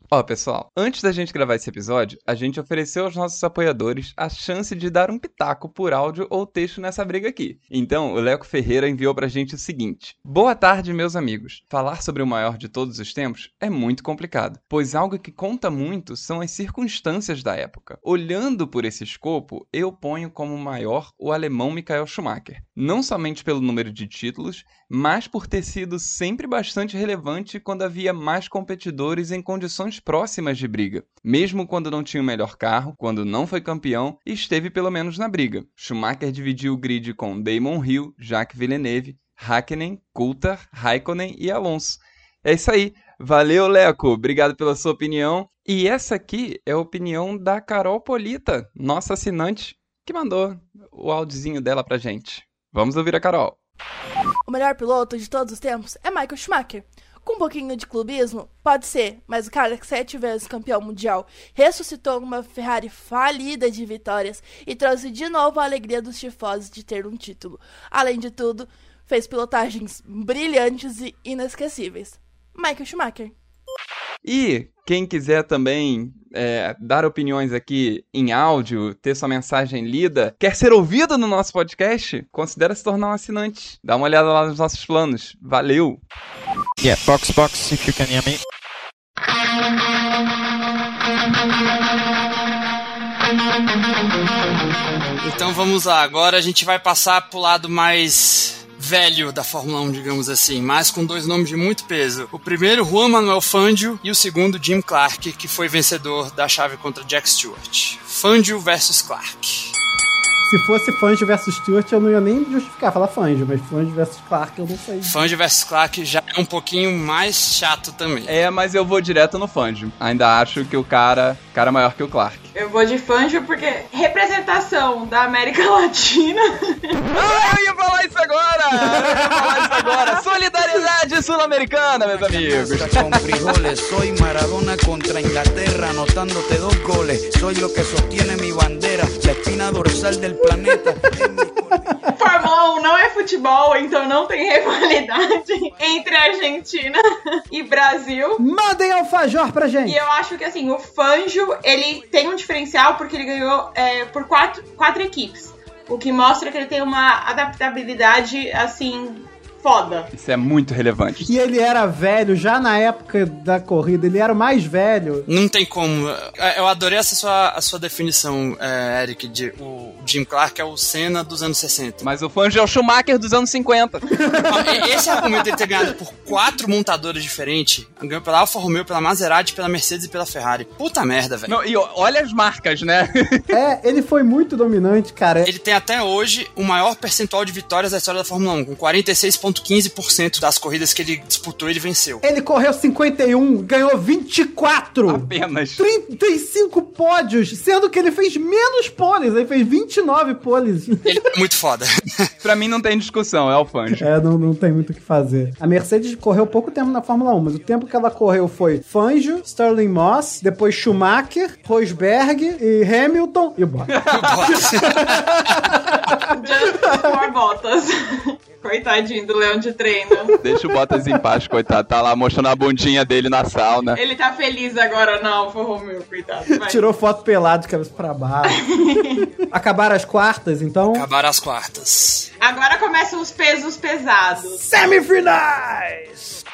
Ó, pessoal, antes da gente gravar esse episódio, a gente ofereceu aos nossos apoiadores a chance de dar um pitaco por áudio ou texto nessa briga aqui. Então, o Leco Ferreira enviou pra gente o seguinte: Boa tarde, meus amigos. Falar sobre o maior de todos os tempos é muito complicado, pois algo que conta muito são as circunstâncias da época. Olhando por esse escopo, eu ponho como maior o alemão Michael Schumacher. Não somente pelo número de títulos, mas por ter sido sempre bastante relevante quando havia mais competidores em condições próximas de briga. Mesmo quando não tinha o melhor carro, quando não foi campeão, esteve pelo menos na briga. Schumacher dividiu o grid com Damon Hill, Jacques Villeneuve, Hakkinen, Coulthard, Raikkonen e Alonso. É isso aí. Valeu, Leco. Obrigado pela sua opinião. E essa aqui é a opinião da Carol Polita, nossa assinante, que mandou o áudiozinho dela pra gente. Vamos ouvir a Carol. O melhor piloto de todos os tempos é Michael Schumacher. Com um pouquinho de clubismo, pode ser, mas o cara que sete vezes campeão mundial ressuscitou uma Ferrari falida de vitórias e trouxe de novo a alegria dos tifosos de ter um título. Além de tudo, fez pilotagens brilhantes e inesquecíveis. Michael Schumacher. E quem quiser também é, dar opiniões aqui em áudio, ter sua mensagem lida, quer ser ouvido no nosso podcast, considere se tornar um assinante. Dá uma olhada lá nos nossos planos. Valeu! Yeah, box box, if you can hear me. Então vamos lá, agora a gente vai passar pro lado mais velho da Fórmula 1, digamos assim, mas com dois nomes de muito peso. O primeiro, Juan Manuel Fangio, e o segundo, Jim Clark, que foi vencedor da chave contra Jack Stewart. Fangio versus Clark. Se fosse Fangio versus Stewart, eu não ia nem justificar falar Fangio, mas Fangio versus Clark eu não sei. Fangio versus Clark já é um pouquinho mais chato também. É, mas eu vou direto no Fangio. Ainda acho que o cara, cara é maior que o Clark. Eu vou de Fangio porque representação da América Latina. Ah, eu ia falar isso agora! Eu ia falar isso agora! Solidariedade sul-americana, meus amigos! con frijoles. Soy Maradona contra Inglaterra, anotándote dos goles. Soy lo que sostiene mi bandera, la espina dorsal del planeta. En mi cordillera. Fórmula 1 não é futebol, então não tem rivalidade entre Argentina e Brasil. Mandem alfajor pra E gente! eu acho que assim, o Fangio, ele tem um diferencial porque ele ganhou é, por quatro, quatro equipes. O que mostra que ele tem uma adaptabilidade, assim, foda. Isso é muito relevante. E ele era velho, já na época da corrida, ele era o mais velho. Não tem como. Eu adorei essa sua, a sua definição, é, Eric, de o Jim Clark é o Senna dos anos 60. Mas o Fangio é o Schumacher dos anos 50. Ó, e- Esse argumento de ter ganhado por quatro montadoras diferentes, ganhou pela Alfa Romeo, pela Maserati, pela Mercedes e pela Ferrari. Puta merda, velho. E olha as marcas, né? É, ele foi muito dominante, cara. Ele tem até hoje o maior percentual de vitórias da história da Fórmula 1, com 46,15% das corridas que ele disputou, ele venceu. Ele correu 51, ganhou 24. Apenas. 35 pódios, sendo que ele fez menos poles, ele fez 29 poles. Ele é muito foda. Pra mim não tem discussão, é o Fangio. É, não, não tem muito o que fazer. A Mercedes correu pouco tempo na Fórmula 1, mas o tempo que ela correu foi Fangio, Sterling Moss, depois Schumacher, Rosberg e Hamilton e Bottas. Just por botas. Coitadinho do leão de treino. Deixa o Bottas em paz, coitado. Tá lá mostrando a bundinha dele na sauna. Ele tá feliz agora na Alfa Romeo, coitado. Vai. Tirou foto pelado de cabeça pra baixo. Acabaram as quartas, então. Acabaram as quartas. Agora começam os pesos pesados. Semifinais!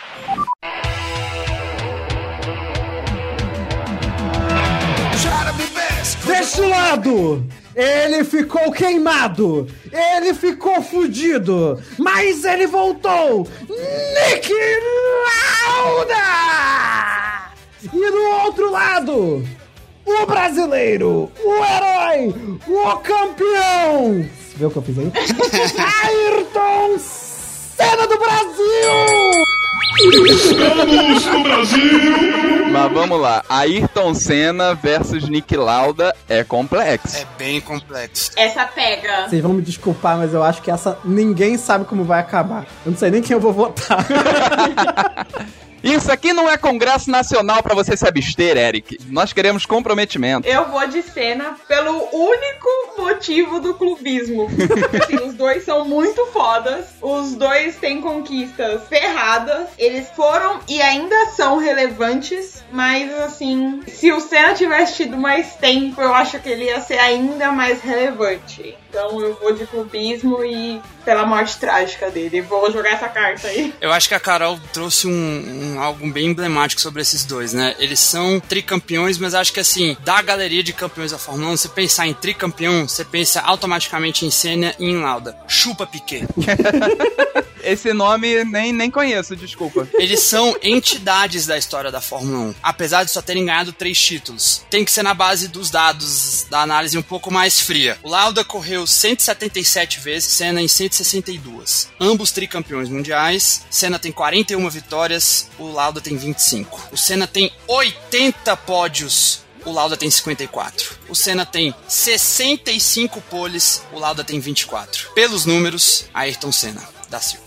Deste lado, ele ficou queimado, ele ficou fudido, mas ele voltou! Nick Lauda! E do outro lado, o brasileiro, o herói, o campeão! Você viu o que eu fiz aí? Ayrton Senna do Brasil! Mas vamos lá. Ayrton Senna versus Nick Lauda é complexo. É bem complexo. Essa pega. Vocês vão me desculpar, mas eu acho que essa ninguém sabe como vai acabar. Eu não sei nem quem eu vou votar. Isso aqui não é Congresso Nacional pra você se abster, Eric. Nós queremos comprometimento. Eu vou de cena pelo único motivo do clubismo. Assim, os dois são muito fodas, os dois têm conquistas ferradas, eles foram e ainda são relevantes, mas assim, se o Senna tivesse tido mais tempo, eu acho que ele ia ser ainda mais relevante. Então eu vou de clubismo e pela morte trágica dele. Vou jogar essa carta aí. Eu acho que a Carol trouxe um, um, algo bem emblemático sobre esses dois, né? Eles são tricampeões, mas acho que assim, da galeria de campeões da Fórmula 1, você pensar em tricampeão, você pensa automaticamente em Senna e em Lauda. Chupa Piquet. Esse nome nem, nem conheço, desculpa. Eles são entidades da história da Fórmula 1, apesar de só terem ganhado três títulos. Tem que ser na base dos dados, da análise um pouco mais fria. O Lauda correu 177 vezes, Senna em 162. Ambos tricampeões mundiais. Senna tem 41 vitórias, o Lauda tem 25. O Senna tem 80 pódios o Lauda tem 54. O Senna tem 65 poles, o Lauda tem 24. Pelos números, Ayrton Senna da Silva.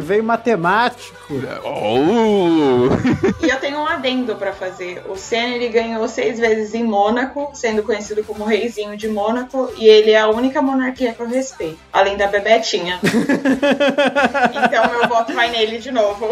Veio matemático. Oh. e eu tenho um adendo para fazer. O Senna ele ganhou seis vezes em Mônaco, sendo conhecido como Reizinho de Mônaco, e ele é a única monarquia que eu respeito, além da Bebetinha. então meu voto vai nele de novo.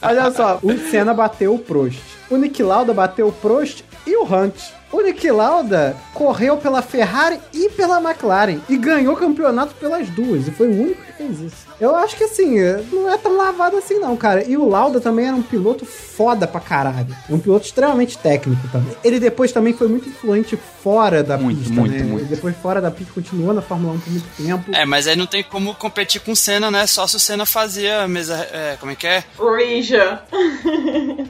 Olha só, o Senna bateu o Prost. O Nick Lauda bateu o Prost e o Hunt. O Nick Lauda correu pela Ferrari e pela McLaren e ganhou campeonato pelas duas. E foi o único que fez isso. Eu acho que assim, não é tão lavado assim não, cara. E o Lauda também era um piloto foda pra caralho. Um piloto extremamente técnico também. Ele depois também foi muito influente fora da muito, pista, muito, né? Muito. Ele depois fora da pista continuou na Fórmula 1 por muito tempo. É, mas aí não tem como competir com o Senna, né? Só se o Senna fazia mesa, é, como é que é? Rija.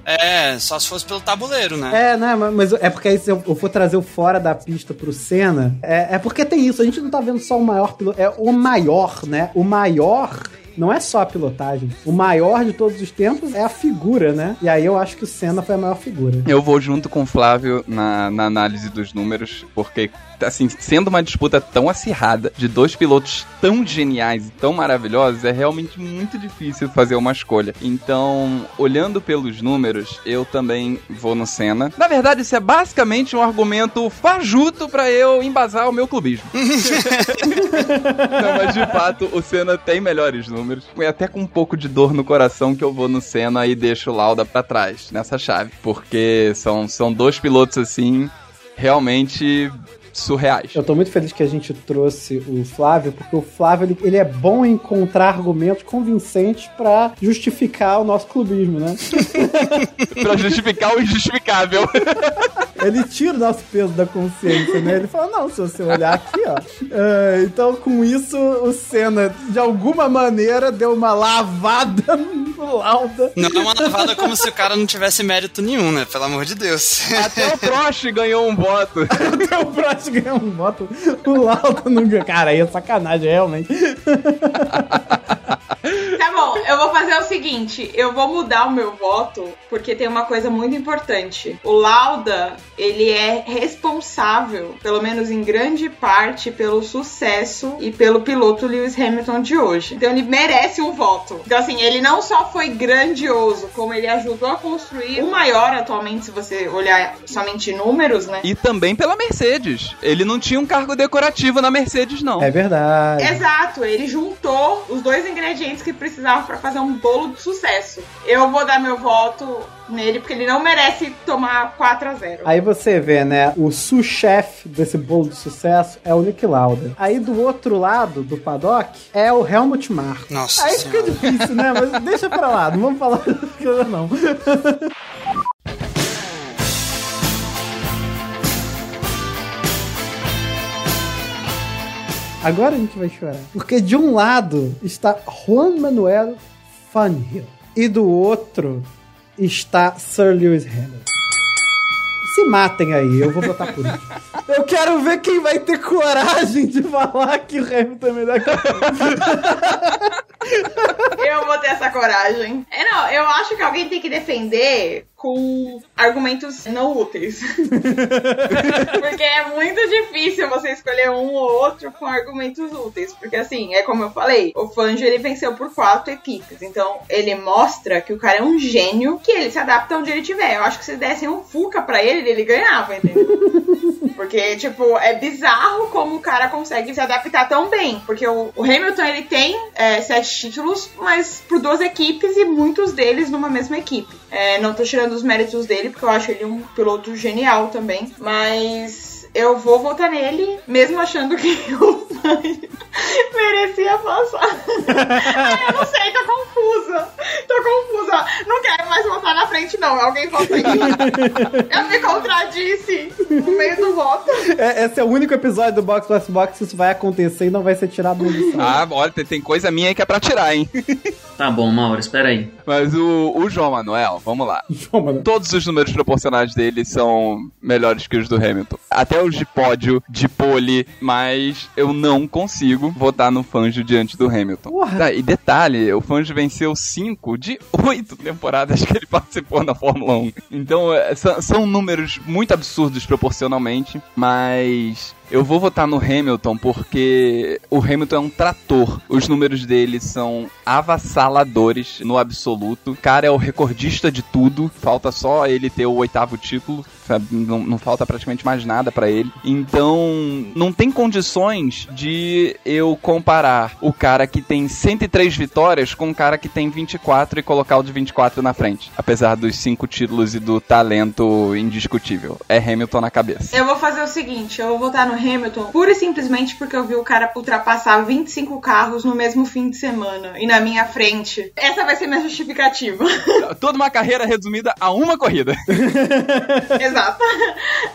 é, só se fosse pelo tabuleiro, né? É, né? Mas é porque aí se eu for trazer o fora da pista pro Senna, é, é porque tem isso. A gente não tá vendo só o maior piloto, é o maior, né? O maior não é só a pilotagem. O maior de todos os tempos é a figura, né? E aí eu acho que o Senna foi a maior figura. Eu vou junto com o Flávio na, na análise dos números, porque assim, sendo uma disputa tão acirrada, de dois pilotos tão geniais e tão maravilhosos, é realmente muito difícil fazer uma escolha. Então, olhando pelos números, eu também vou no Senna. Na verdade, isso é basicamente um argumento fajuto para eu embasar o meu clubismo. Não, mas de fato, o Senna tem melhores números. E até com um pouco de dor no coração que eu vou no Senna e deixo o Lauda para trás nessa chave. Porque são, são dois pilotos assim realmente surreais. Eu tô muito feliz que a gente trouxe o Flávio, porque o Flávio ele, ele é bom em encontrar argumentos convincentes para justificar o nosso clubismo, né? pra justificar o injustificável. ele tira o nosso peso da consciência, né? Ele fala, não, se você olhar aqui, ó. Uh, então, com isso, o Senna, de alguma maneira, deu uma lavada no Lauda. Não é uma lavada como se o cara não tivesse mérito nenhum, né? Pelo amor de Deus. Até o Prost ganhou um voto. Até o Prost ganhou um voto. O Lauda não ganhou. Cara, aí é sacanagem, realmente. Tá bom, eu vou fazer o seguinte, eu vou mudar o meu voto porque tem uma coisa muito importante. O Lauda, ele é responsável, pelo menos em grande parte, pelo sucesso e pelo piloto Lewis Hamilton de hoje. Então ele merece um voto. Então assim, ele não só foi grandioso, como ele ajudou a construir o maior atualmente, se você olhar somente números, né? E também pela Mercedes. Ele não tinha um cargo decorativo na Mercedes, não. É verdade. Exato, ele juntou os dois ingredientes que precisava para fazer um bolo de sucesso. Eu vou dar meu voto nele, porque ele não merece tomar 4 a 0 Aí você vê, né? O sous-chefe desse bolo de sucesso é o Nick Lauda. Aí do outro lado do paddock é o Helmut Marko. Nossa Aí senhora. fica difícil, né? Mas deixa pra lá, não vamos falar daquilo não. Agora a gente vai chorar. Porque de um lado está Juan Manuel Fangio e do outro está Sir Lewis Hamilton. Se matem aí, eu vou votar por isso. Eu quero ver quem vai ter coragem de falar que o Hamilton é melhor que o eu vou ter essa coragem. É, não, eu acho que alguém tem que defender com argumentos não úteis. porque é muito difícil você escolher um ou outro com argumentos úteis. Porque assim, é como eu falei, o Fanjo ele venceu por quatro equipes. Então ele mostra que o cara é um gênio, que ele se adapta onde ele tiver. Eu acho que se dessem um Fuca pra ele, ele ganhava, entendeu? Porque, tipo, é bizarro como o cara consegue se adaptar tão bem. Porque o, o Hamilton, ele tem é, sete títulos, mas por duas equipes e muitos deles numa mesma equipe. É, não tô tirando os méritos dele, porque eu acho ele um piloto genial também. Mas eu vou votar nele, mesmo achando que o Sainz merecia passar. Ai, eu não sei, tô confusa. Tô confusa. Não quero mais votar na frente, não. Alguém vota aí. Eu me contradisse no meio do voto. É, esse é o único episódio do Box Plus Box que isso vai acontecer e não vai ser tirado do. Ah, olha, tem, tem coisa minha aí que é pra tirar, hein? Tá bom, Mauro, espera aí. Mas o, o João Manuel, vamos lá. João Manuel. Todos os números proporcionais dele são melhores que os do Hamilton. Até os de pódio, de pole, mas eu não consigo votar no Fangio diante do Hamilton. Porra. Tá, e detalhe, o Fangio venceu cinco de oito temporadas que ele participou na Fórmula 1. Então, é, são, são números muito absurdos proporcionalmente, mas eu vou votar no Hamilton porque o Hamilton é um trator. Os números dele são avassaladores no absoluto. O cara é o recordista de tudo. Falta só ele ter o oitavo título. Sabe? Não, não falta praticamente mais nada pra ele. Então, não tem condições de eu comparar o cara que tem 103 vitórias com o cara que tem 24 e colocar o de 24 na frente. Apesar dos cinco títulos e do talento indiscutível. É Hamilton na cabeça. Eu vou fazer o seguinte, eu vou votar no Hamilton pura e simplesmente porque eu vi o cara ultrapassar 25 carros no mesmo fim de semana e na minha frente. Essa vai ser minha justificativa. Toda uma carreira resumida a uma corrida. Exato.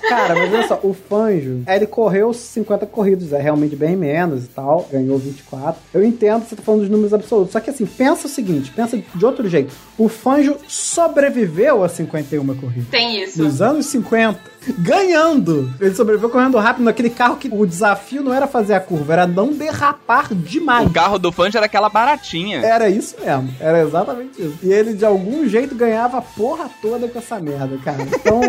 Cara, mas olha só, o Fanjo, ele correu 50 corridas, é realmente bem menos e tal, ganhou 24. Eu entendo você tá falando dos números absolutos, só que assim, pensa o seguinte, pensa de outro jeito. O Fanjo sobreviveu a 51 corridas. Tem isso. Nos anos 50. Ganhando! Ele sobreviveu correndo rápido naquele carro que o desafio não era fazer a curva, era não derrapar demais. O carro do Fangio era aquela baratinha. Era isso mesmo, era exatamente isso. E ele de algum jeito ganhava a porra toda com essa merda, cara. Então.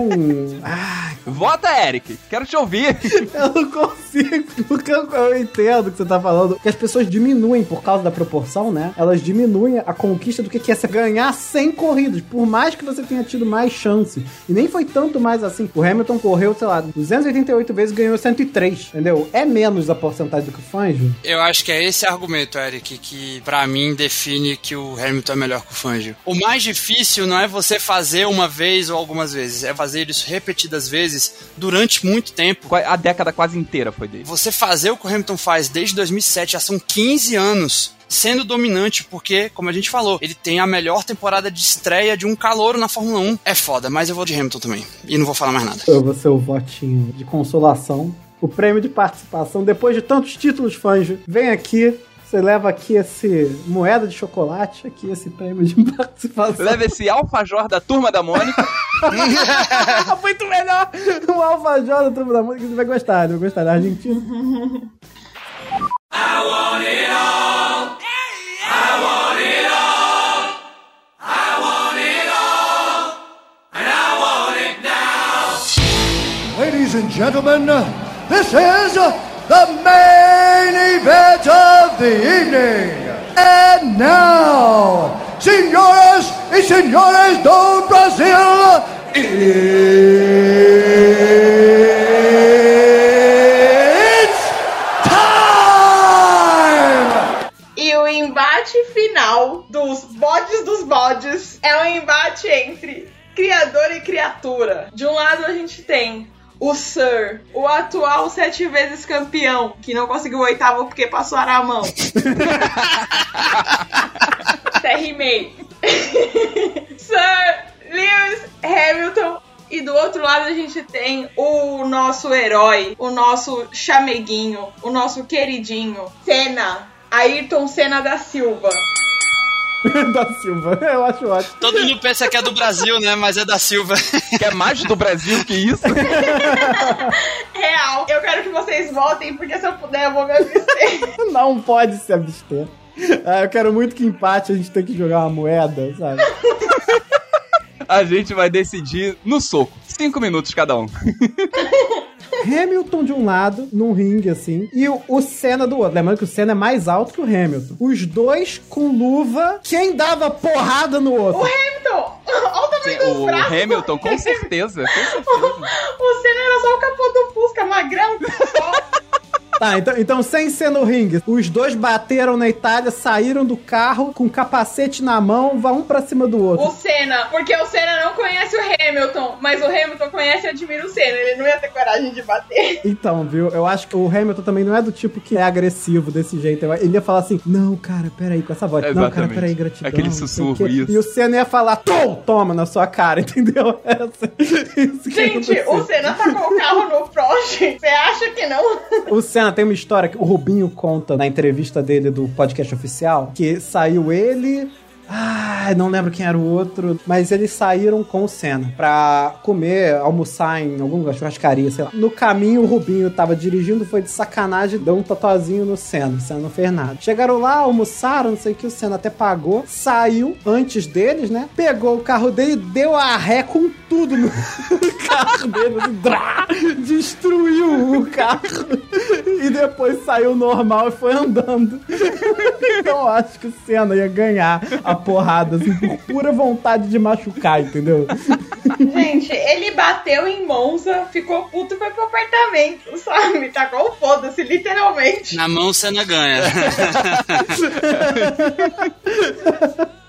ai, Vota, Eric. Quero te ouvir. eu não consigo, porque eu, eu entendo o que você tá falando. Que as pessoas diminuem por causa da proporção, né? Elas diminuem a conquista do que que é você ganhar 100 corridas, por mais que você tenha tido mais chance. E nem foi tanto mais assim. O Hamilton correu, sei lá, 288 vezes e ganhou 103, entendeu? É menos a porcentagem do que o Fangio. Eu acho que é esse argumento, Eric, que pra mim define que o Hamilton é melhor que o Fangio. O mais difícil não é você fazer uma vez ou algumas vezes, é fazer isso repetidas vezes durante muito tempo. A década quase inteira foi dele. Você fazer o que o Hamilton faz desde 2007, já são 15 anos sendo dominante, porque, como a gente falou, ele tem a melhor temporada de estreia de um calouro na Fórmula 1. É foda, mas eu vou de Hamilton também. E não vou falar mais nada. Eu vou ser o votinho de consolação. O prêmio de participação, depois de tantos títulos, Fangio, vem aqui. Você leva aqui esse moeda de chocolate, aqui esse prêmio de participação. Leva esse alfajor da turma da Mônica. Muito melhor! O Alfajor da Turma da Música, você vai gostar, vai gostar da Argentina. Ladies and gentlemen, this is the main event of the evening. And now, senhoras e senhores do Brasil, it's embate final dos bodes dos bodes é um embate entre criador e criatura. De um lado a gente tem o Sir, o atual sete vezes campeão, que não conseguiu o oitavo porque passou a mão. Até rimei. Sir Lewis Hamilton. E do outro lado a gente tem o nosso herói, o nosso chameguinho, o nosso queridinho, Senna, Ayrton Senna da Silva. da Silva, eu acho ótimo. Todo mundo pensa que é do Brasil, né? Mas é da Silva. Que é mais do Brasil que isso. Real. Eu quero que vocês votem, porque se eu puder eu vou me abster. Não pode se abster. Ah, eu quero muito que empate a gente tem que jogar uma moeda, sabe? A gente vai decidir no soco. Cinco minutos cada um. Hamilton de um lado, num ringue assim, e o, o Senna do outro. Lembrando que o Senna é mais alto que o Hamilton. Os dois com luva, quem dava porrada no outro? O Hamilton! Olha o tamanho dos O. Hamilton, com certeza. Com certeza. O Senna era só o capô do Fusca, magrão. Tá, então, então sem ser no ringue, os dois bateram na Itália, saíram do carro com capacete na mão, vão um pra cima do outro. O Senna, porque o Senna não conhece o Hamilton, mas o Hamilton conhece e admira o Senna. Ele não ia ter coragem de bater. Então, viu? Eu acho que o Hamilton também não é do tipo que é agressivo desse jeito. Ele ia falar assim: Não, cara, peraí, com essa voz. Não, cara, Exatamente. peraí, gratidão. Aquele sussurro, isso. E o Senna ia falar: Tom, toma na sua cara, entendeu? Isso que Gente, o Senna tacou o carro no Prost. Você acha que não? O Senna tem uma história que o Rubinho conta na entrevista dele do podcast oficial, que saiu ele. Ah, não lembro quem era o outro, mas eles saíram com o Senna pra comer, almoçar em algum lugar, churrascaria, sei lá. No caminho, o Rubinho tava dirigindo, foi de sacanagem, deu um tatuazinho no Senna. O Senna não fez nada. Chegaram lá, almoçaram, não sei o que, o Senna até pagou, saiu antes deles, né? Pegou o carro dele, deu a ré com tudo no carro dele, assim, destruiu o carro e depois saiu normal e foi andando. Então eu acho que o Senna ia ganhar a porrada, assim, por pura vontade de machucar, entendeu? Gente, ele bateu em Monza, ficou puto e foi pro apartamento, sabe? Tacou o foda-se, literalmente. Na mão, Senna ganha.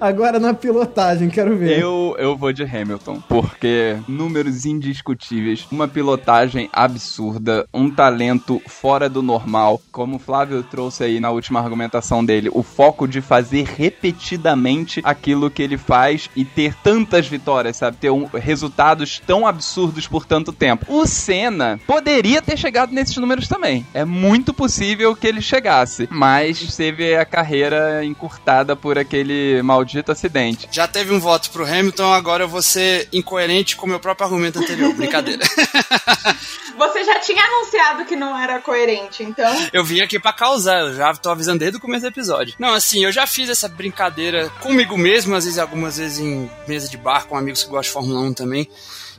Agora na pilotagem, quero ver. Eu, eu vou de Hamilton, porque números indiscutíveis, uma pilotagem absurda, um talento fora do normal, como o Flávio trouxe aí na última argumentação dele, o foco de fazer repetidamente aquilo que ele faz e ter tantas vitórias, sabe? Ter um- resultados tão absurdos por tanto tempo. O Senna poderia ter chegado nesses números também. É muito possível que ele chegasse, mas teve a carreira encurtada por aquele maldito acidente. Já teve um voto pro Hamilton, agora eu vou ser incoerente com o meu próprio argumento anterior. Brincadeira. Você já tinha anunciado que não era coerente, então. Eu vim aqui pra causar, eu já tô avisando desde o começo do episódio. Não, assim, eu já fiz essa brincadeira comigo mesmo, às vezes, algumas vezes em mesa de bar com amigos que gostam de Fórmula 1 também.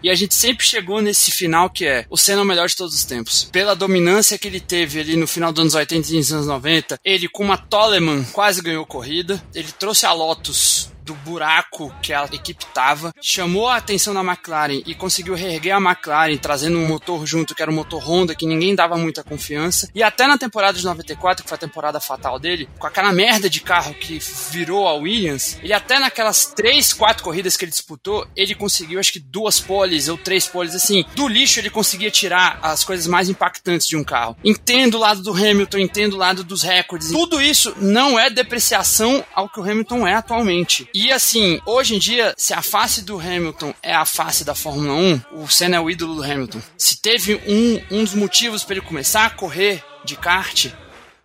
E a gente sempre chegou nesse final que é o Senna é o melhor de todos os tempos. Pela dominância que ele teve ali no final dos anos 80 e nos anos 90, ele com uma Toleman quase ganhou corrida. Ele trouxe a Lotus do buraco que a equipe tava, chamou a atenção da McLaren e conseguiu reerguer a McLaren, trazendo um motor junto, que era um motor Honda, que ninguém dava muita confiança. E até na temporada de 94, que foi a temporada fatal dele, com aquela merda de carro que virou a Williams, ele até naquelas três, quatro corridas que ele disputou, ele conseguiu acho que duas poles ou três poles, assim, do lixo ele conseguia tirar as coisas mais impactantes de um carro. Entendo o lado do Hamilton, entendo o lado dos recordes. Tudo isso não é depreciação ao que o Hamilton é atualmente. E assim, hoje em dia, se a face do Hamilton é a face da Fórmula 1, o Senna é o ídolo do Hamilton. Se teve um, um dos motivos para ele começar a correr de kart,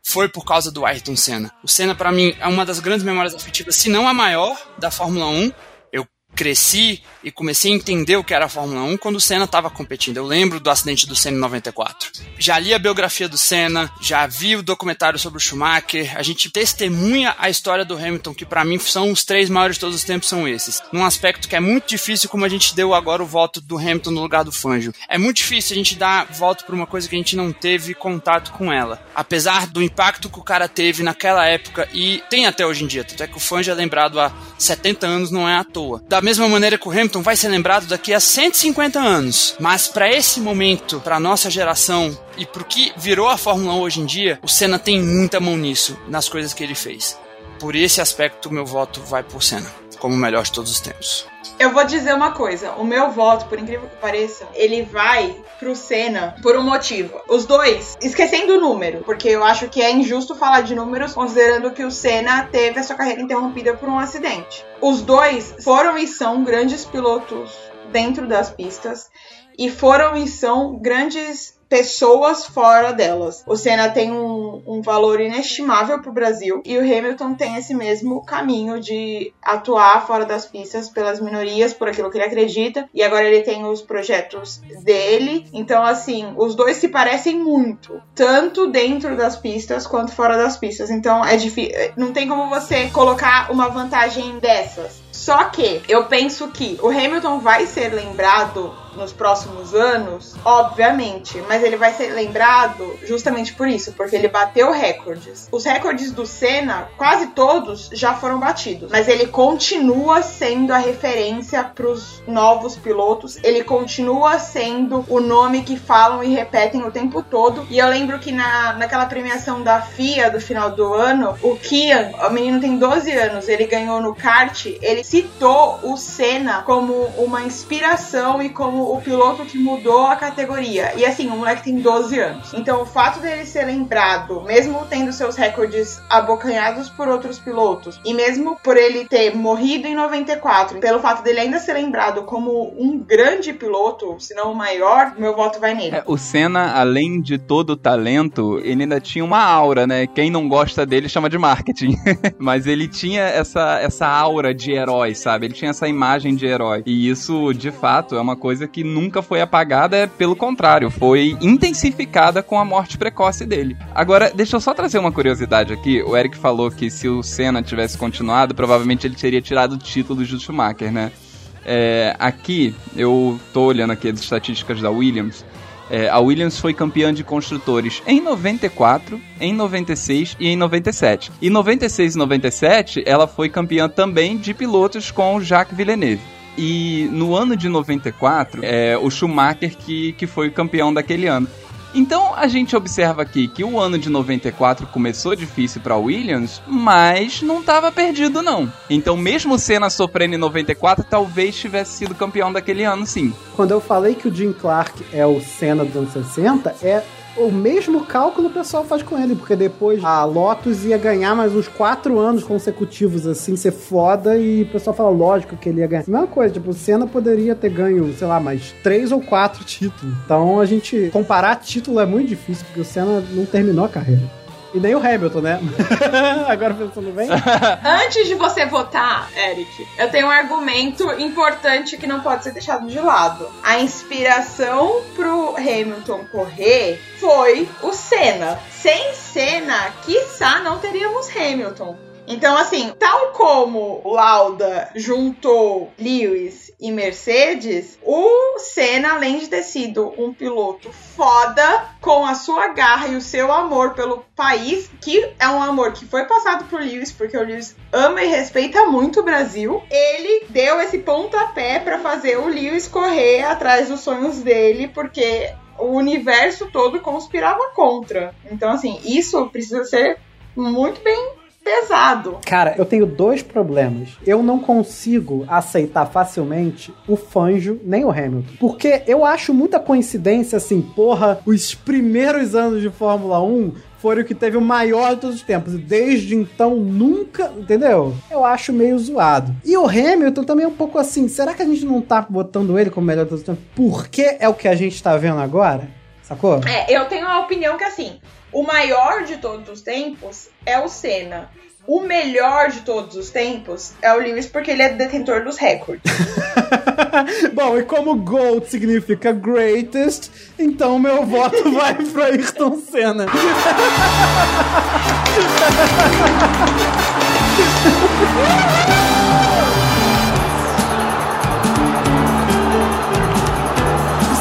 foi por causa do Ayrton Senna. O Senna, para mim, é uma das grandes memórias afetivas, se não a maior, da Fórmula 1. Cresci e comecei a entender o que era a Fórmula 1 quando o Senna estava competindo. Eu lembro do acidente do Senna em 94. Já li a biografia do Senna, já vi o documentário sobre o Schumacher. A gente testemunha a história do Hamilton, que para mim são os três maiores de todos os tempos são esses. Num aspecto que é muito difícil, como a gente deu agora o voto do Hamilton no lugar do Fangio. É muito difícil a gente dar voto para uma coisa que a gente não teve contato com ela. Apesar do impacto que o cara teve naquela época e tem até hoje em dia. Tanto é que o Fangio é lembrado há 70 anos, não é à toa. Da mesma maneira que o Hamilton vai ser lembrado daqui a 150 anos. Mas para esse momento, para nossa geração e pro que virou a Fórmula 1 hoje em dia, o Senna tem muita mão nisso, nas coisas que ele fez. Por esse aspecto, meu voto vai por Senna, como o melhor de todos os tempos. Eu vou dizer uma coisa, o meu voto, por incrível que pareça, ele vai pro Senna por um motivo. Os dois, esquecendo o número, porque eu acho que é injusto falar de números considerando que o Senna teve a sua carreira interrompida por um acidente. Os dois foram e são grandes pilotos dentro das pistas e foram e são grandes pessoas fora delas. O Senna tem um, um valor inestimável pro Brasil e o Hamilton tem esse mesmo caminho de atuar fora das pistas pelas minorias, por aquilo que ele acredita. E agora ele tem os projetos dele. Então, assim, os dois se parecem muito, tanto dentro das pistas quanto fora das pistas. Então, é difícil. Não tem como você colocar uma vantagem dessas. Só que eu penso que o Hamilton vai ser lembrado nos próximos anos, obviamente, mas ele vai ser lembrado justamente por isso, porque ele bateu recordes. Os recordes do Senna, quase todos já foram batidos, mas ele continua sendo a referência para os novos pilotos, ele continua sendo o nome que falam e repetem o tempo todo. E eu lembro que na, naquela premiação da FIA do final do ano, o Kian, o menino tem 12 anos, ele ganhou no kart, ele citou o Senna como uma inspiração e como o piloto que mudou a categoria. E assim, o moleque tem 12 anos. Então o fato dele ser lembrado, mesmo tendo seus recordes abocanhados por outros pilotos, e mesmo por ele ter morrido em 94, pelo fato dele ainda ser lembrado como um grande piloto, se não o maior, meu voto vai nele. É, o Senna, além de todo o talento, ele ainda tinha uma aura, né? Quem não gosta dele chama de marketing. Mas ele tinha essa, essa aura de herói, sabe? Ele tinha essa imagem de herói. E isso, de fato, é uma coisa que nunca foi apagada, é pelo contrário, foi intensificada com a morte precoce dele. Agora, deixa eu só trazer uma curiosidade aqui. O Eric falou que se o Senna tivesse continuado, provavelmente ele teria tirado o título do Schumacher, né? É, aqui, eu tô olhando aqui as estatísticas da Williams. É, a Williams foi campeã de construtores em 94, em 96 e em 97. E 96 e 97, ela foi campeã também de pilotos com o Jacques Villeneuve. E no ano de 94, é o Schumacher que, que foi campeão daquele ano. Então a gente observa aqui que o ano de 94 começou difícil para Williams, mas não estava perdido não. Então mesmo Senna sofrendo em 94, talvez tivesse sido campeão daquele ano sim. Quando eu falei que o Jim Clark é o Senna dos anos 60, é o mesmo cálculo o pessoal faz com ele, porque depois a Lotus ia ganhar mais uns quatro anos consecutivos, assim, ser foda, e o pessoal fala, lógico que ele ia ganhar. Mesma coisa, tipo, o Senna poderia ter ganho, sei lá, mais três ou quatro títulos. Então a gente comparar título é muito difícil, porque o Senna não terminou a carreira. E nem o Hamilton, né? Agora pensando bem. Antes de você votar, Eric, eu tenho um argumento importante que não pode ser deixado de lado. A inspiração pro Hamilton correr foi o Senna. Sem Senna, quiçá não teríamos Hamilton. Então, assim, tal como Lauda juntou Lewis e Mercedes, o Senna, além de ter sido um piloto foda, com a sua garra e o seu amor pelo país, que é um amor que foi passado pro Lewis, porque o Lewis ama e respeita muito o Brasil, ele deu esse pontapé para fazer o Lewis correr atrás dos sonhos dele, porque o universo todo conspirava contra. Então, assim, isso precisa ser muito bem pesado. Cara, eu tenho dois problemas. Eu não consigo aceitar facilmente o Fanjo nem o Hamilton. Porque eu acho muita coincidência assim, porra, os primeiros anos de Fórmula 1 foram o que teve o maior de todos os tempos. E desde então nunca, entendeu? Eu acho meio zoado. E o Hamilton também é um pouco assim. Será que a gente não tá botando ele como melhor de todos os tempos? Porque é o que a gente tá vendo agora? Sacou? É, eu tenho uma opinião que assim, o maior de todos os tempos é o Senna. O melhor de todos os tempos é o Lewis porque ele é detentor dos recordes. Bom, e como GOAT significa greatest, então meu voto vai para Ayrton Senna.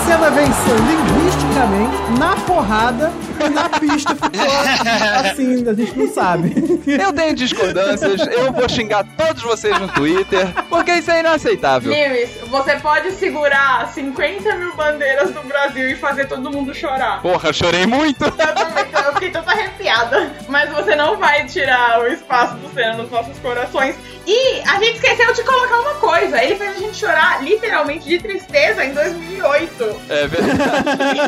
Senna venceu linguisticamente, na porrada na pista ficou assim, a gente não sabe. Eu tenho discordâncias, eu vou xingar todos vocês no Twitter, porque isso é inaceitável. Lewis, você pode segurar 50 mil bandeiras do Brasil e fazer todo mundo chorar. Porra, eu chorei muito. Eu também, eu fiquei toda arrepiada. Mas você não vai tirar o espaço do Senna nos nossos corações. E a gente esqueceu de colocar uma coisa. Ele fez a gente chorar literalmente de tristeza em 2008. É verdade.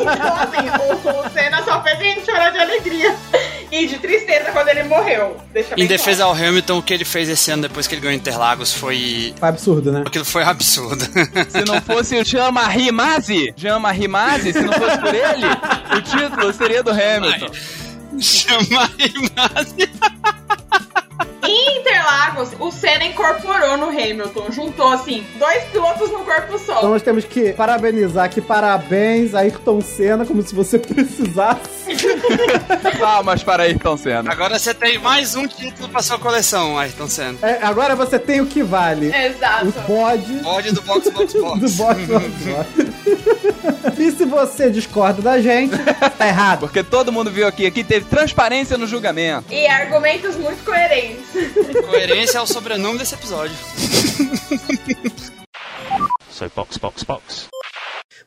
Então, assim, o, o Senna só fez chorar de alegria. e de tristeza quando ele morreu. Deixa Em bem defesa claro. ao Hamilton, o que ele fez esse ano depois que ele ganhou Interlagos foi. Foi absurdo, né? Aquilo foi absurdo. Se não fosse o Jean-Marie Mazzi, Jean-Marie Mazzi, se não fosse por ele, o título seria do Hamilton. Chamar Em Interlagos, o Senna incorporou no Hamilton. Juntou, assim, dois pilotos no corpo só. Então nós temos que parabenizar aqui, parabéns, Ayrton Senna, como se você precisasse. Palmas para Ayrton Senna. Agora você tem mais um título pra sua coleção, Ayrton Senna. É, agora você tem o que vale. Exato. O bode Bode do Box Box Box. do box box box. E se você discorda da gente, tá errado. Porque todo mundo viu aqui, aqui teve transparência no julgamento. E argumentos muito coerentes. Coerência é o sobrenome desse episódio. So box, box, box.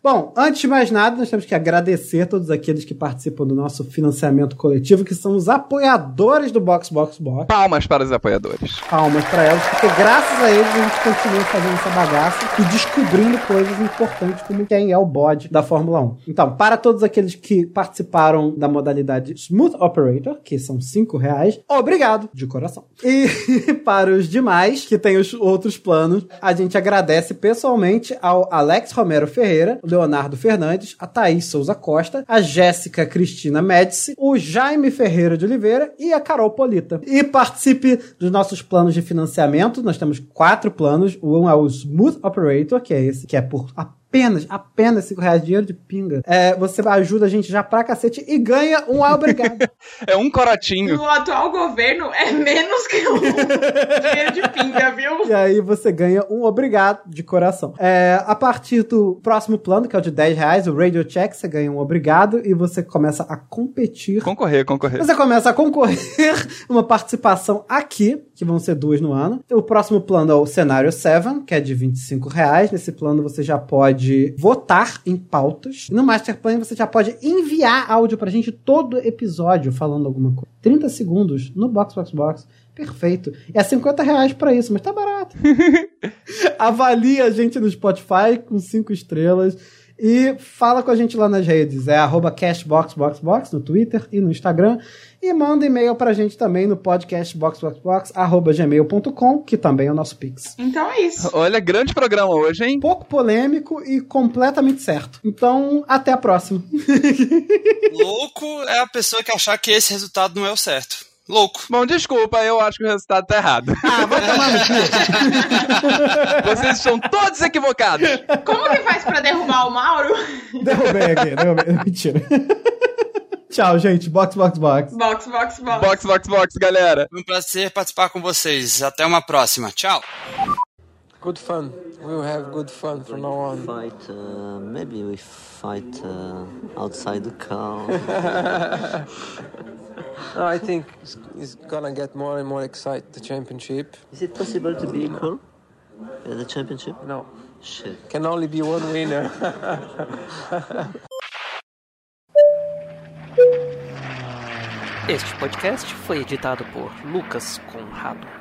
Bom, antes de mais nada, nós temos que agradecer todos aqueles que participam do nosso financiamento coletivo, que são os apoiadores do Box Box Box. Palmas para os apoiadores. Palmas pra eles, porque graças a eles a gente continua fazendo essa bagaça e descobrindo coisas importantes como quem é o bode da Fórmula 1. Então, para todos aqueles que participaram da modalidade Smooth Operator, que são 5 reais, obrigado de coração. E para os demais, que têm os outros planos, a gente agradece pessoalmente ao Alex Romero Ferreira, o Leonardo Fernandes, a Thaís Souza Costa, a Jéssica Cristina Médici, o Jaime Ferreira de Oliveira e a Carol Polita. E participe dos nossos planos de financiamento. Nós temos quatro planos. Um é o Smooth Operator, que é esse, que é por apenas, apenas 5 reais, dinheiro de pinga. É, você ajuda a gente já pra cacete e ganha um obrigado. É um corotinho. No atual governo, é menos que um dinheiro de pinga, viu? E aí você ganha um obrigado de coração. É, a partir do próximo plano, que é o de 10 reais, o Radio Check, você ganha um obrigado e você começa a competir. Concorrer, concorrer. Você começa a concorrer uma participação aqui, que vão ser duas no ano. O próximo plano é o Cenário 7, que é de 25 reais. Nesse plano você já pode votar em pautas. No Master Plan você já pode enviar áudio pra gente todo episódio falando alguma coisa. 30 segundos no Box Box Box. Perfeito. É 50 reais pra isso, mas tá barato. Avalie a gente no Spotify com 5 estrelas. E fala com a gente lá nas redes. É arroba cashboxboxbox no Twitter e no Instagram. E manda e-mail pra gente também no podcastboxboxbox arroba gmail.com, que também é o nosso Pix. Então é isso. Olha, grande programa hoje, hein? Pouco polêmico e completamente certo. Então, até a próxima. Louco é a pessoa que achar que esse resultado não é o certo. Louco. Bom, desculpa, eu acho que o resultado tá errado. Ah, vai tomar no cu. Vocês estão todos equivocados. Como que faz pra derrubar o Mauro? Derrubei aqui, derrubei. Mentira. Tchau, gente. Box, box, box. Box, box, box. Box, box, box, galera. Foi um prazer participar com vocês. Até uma próxima. Tchau. Good fun. We will have good fun from now on. Fight, uh, maybe we fight uh, outside the car. I think it's, it's gonna get more and more excited, the championship. Is it possible to be equal at the championship? No. Shit. Can only be one winner. Este podcast foi editado por Lucas Conrado.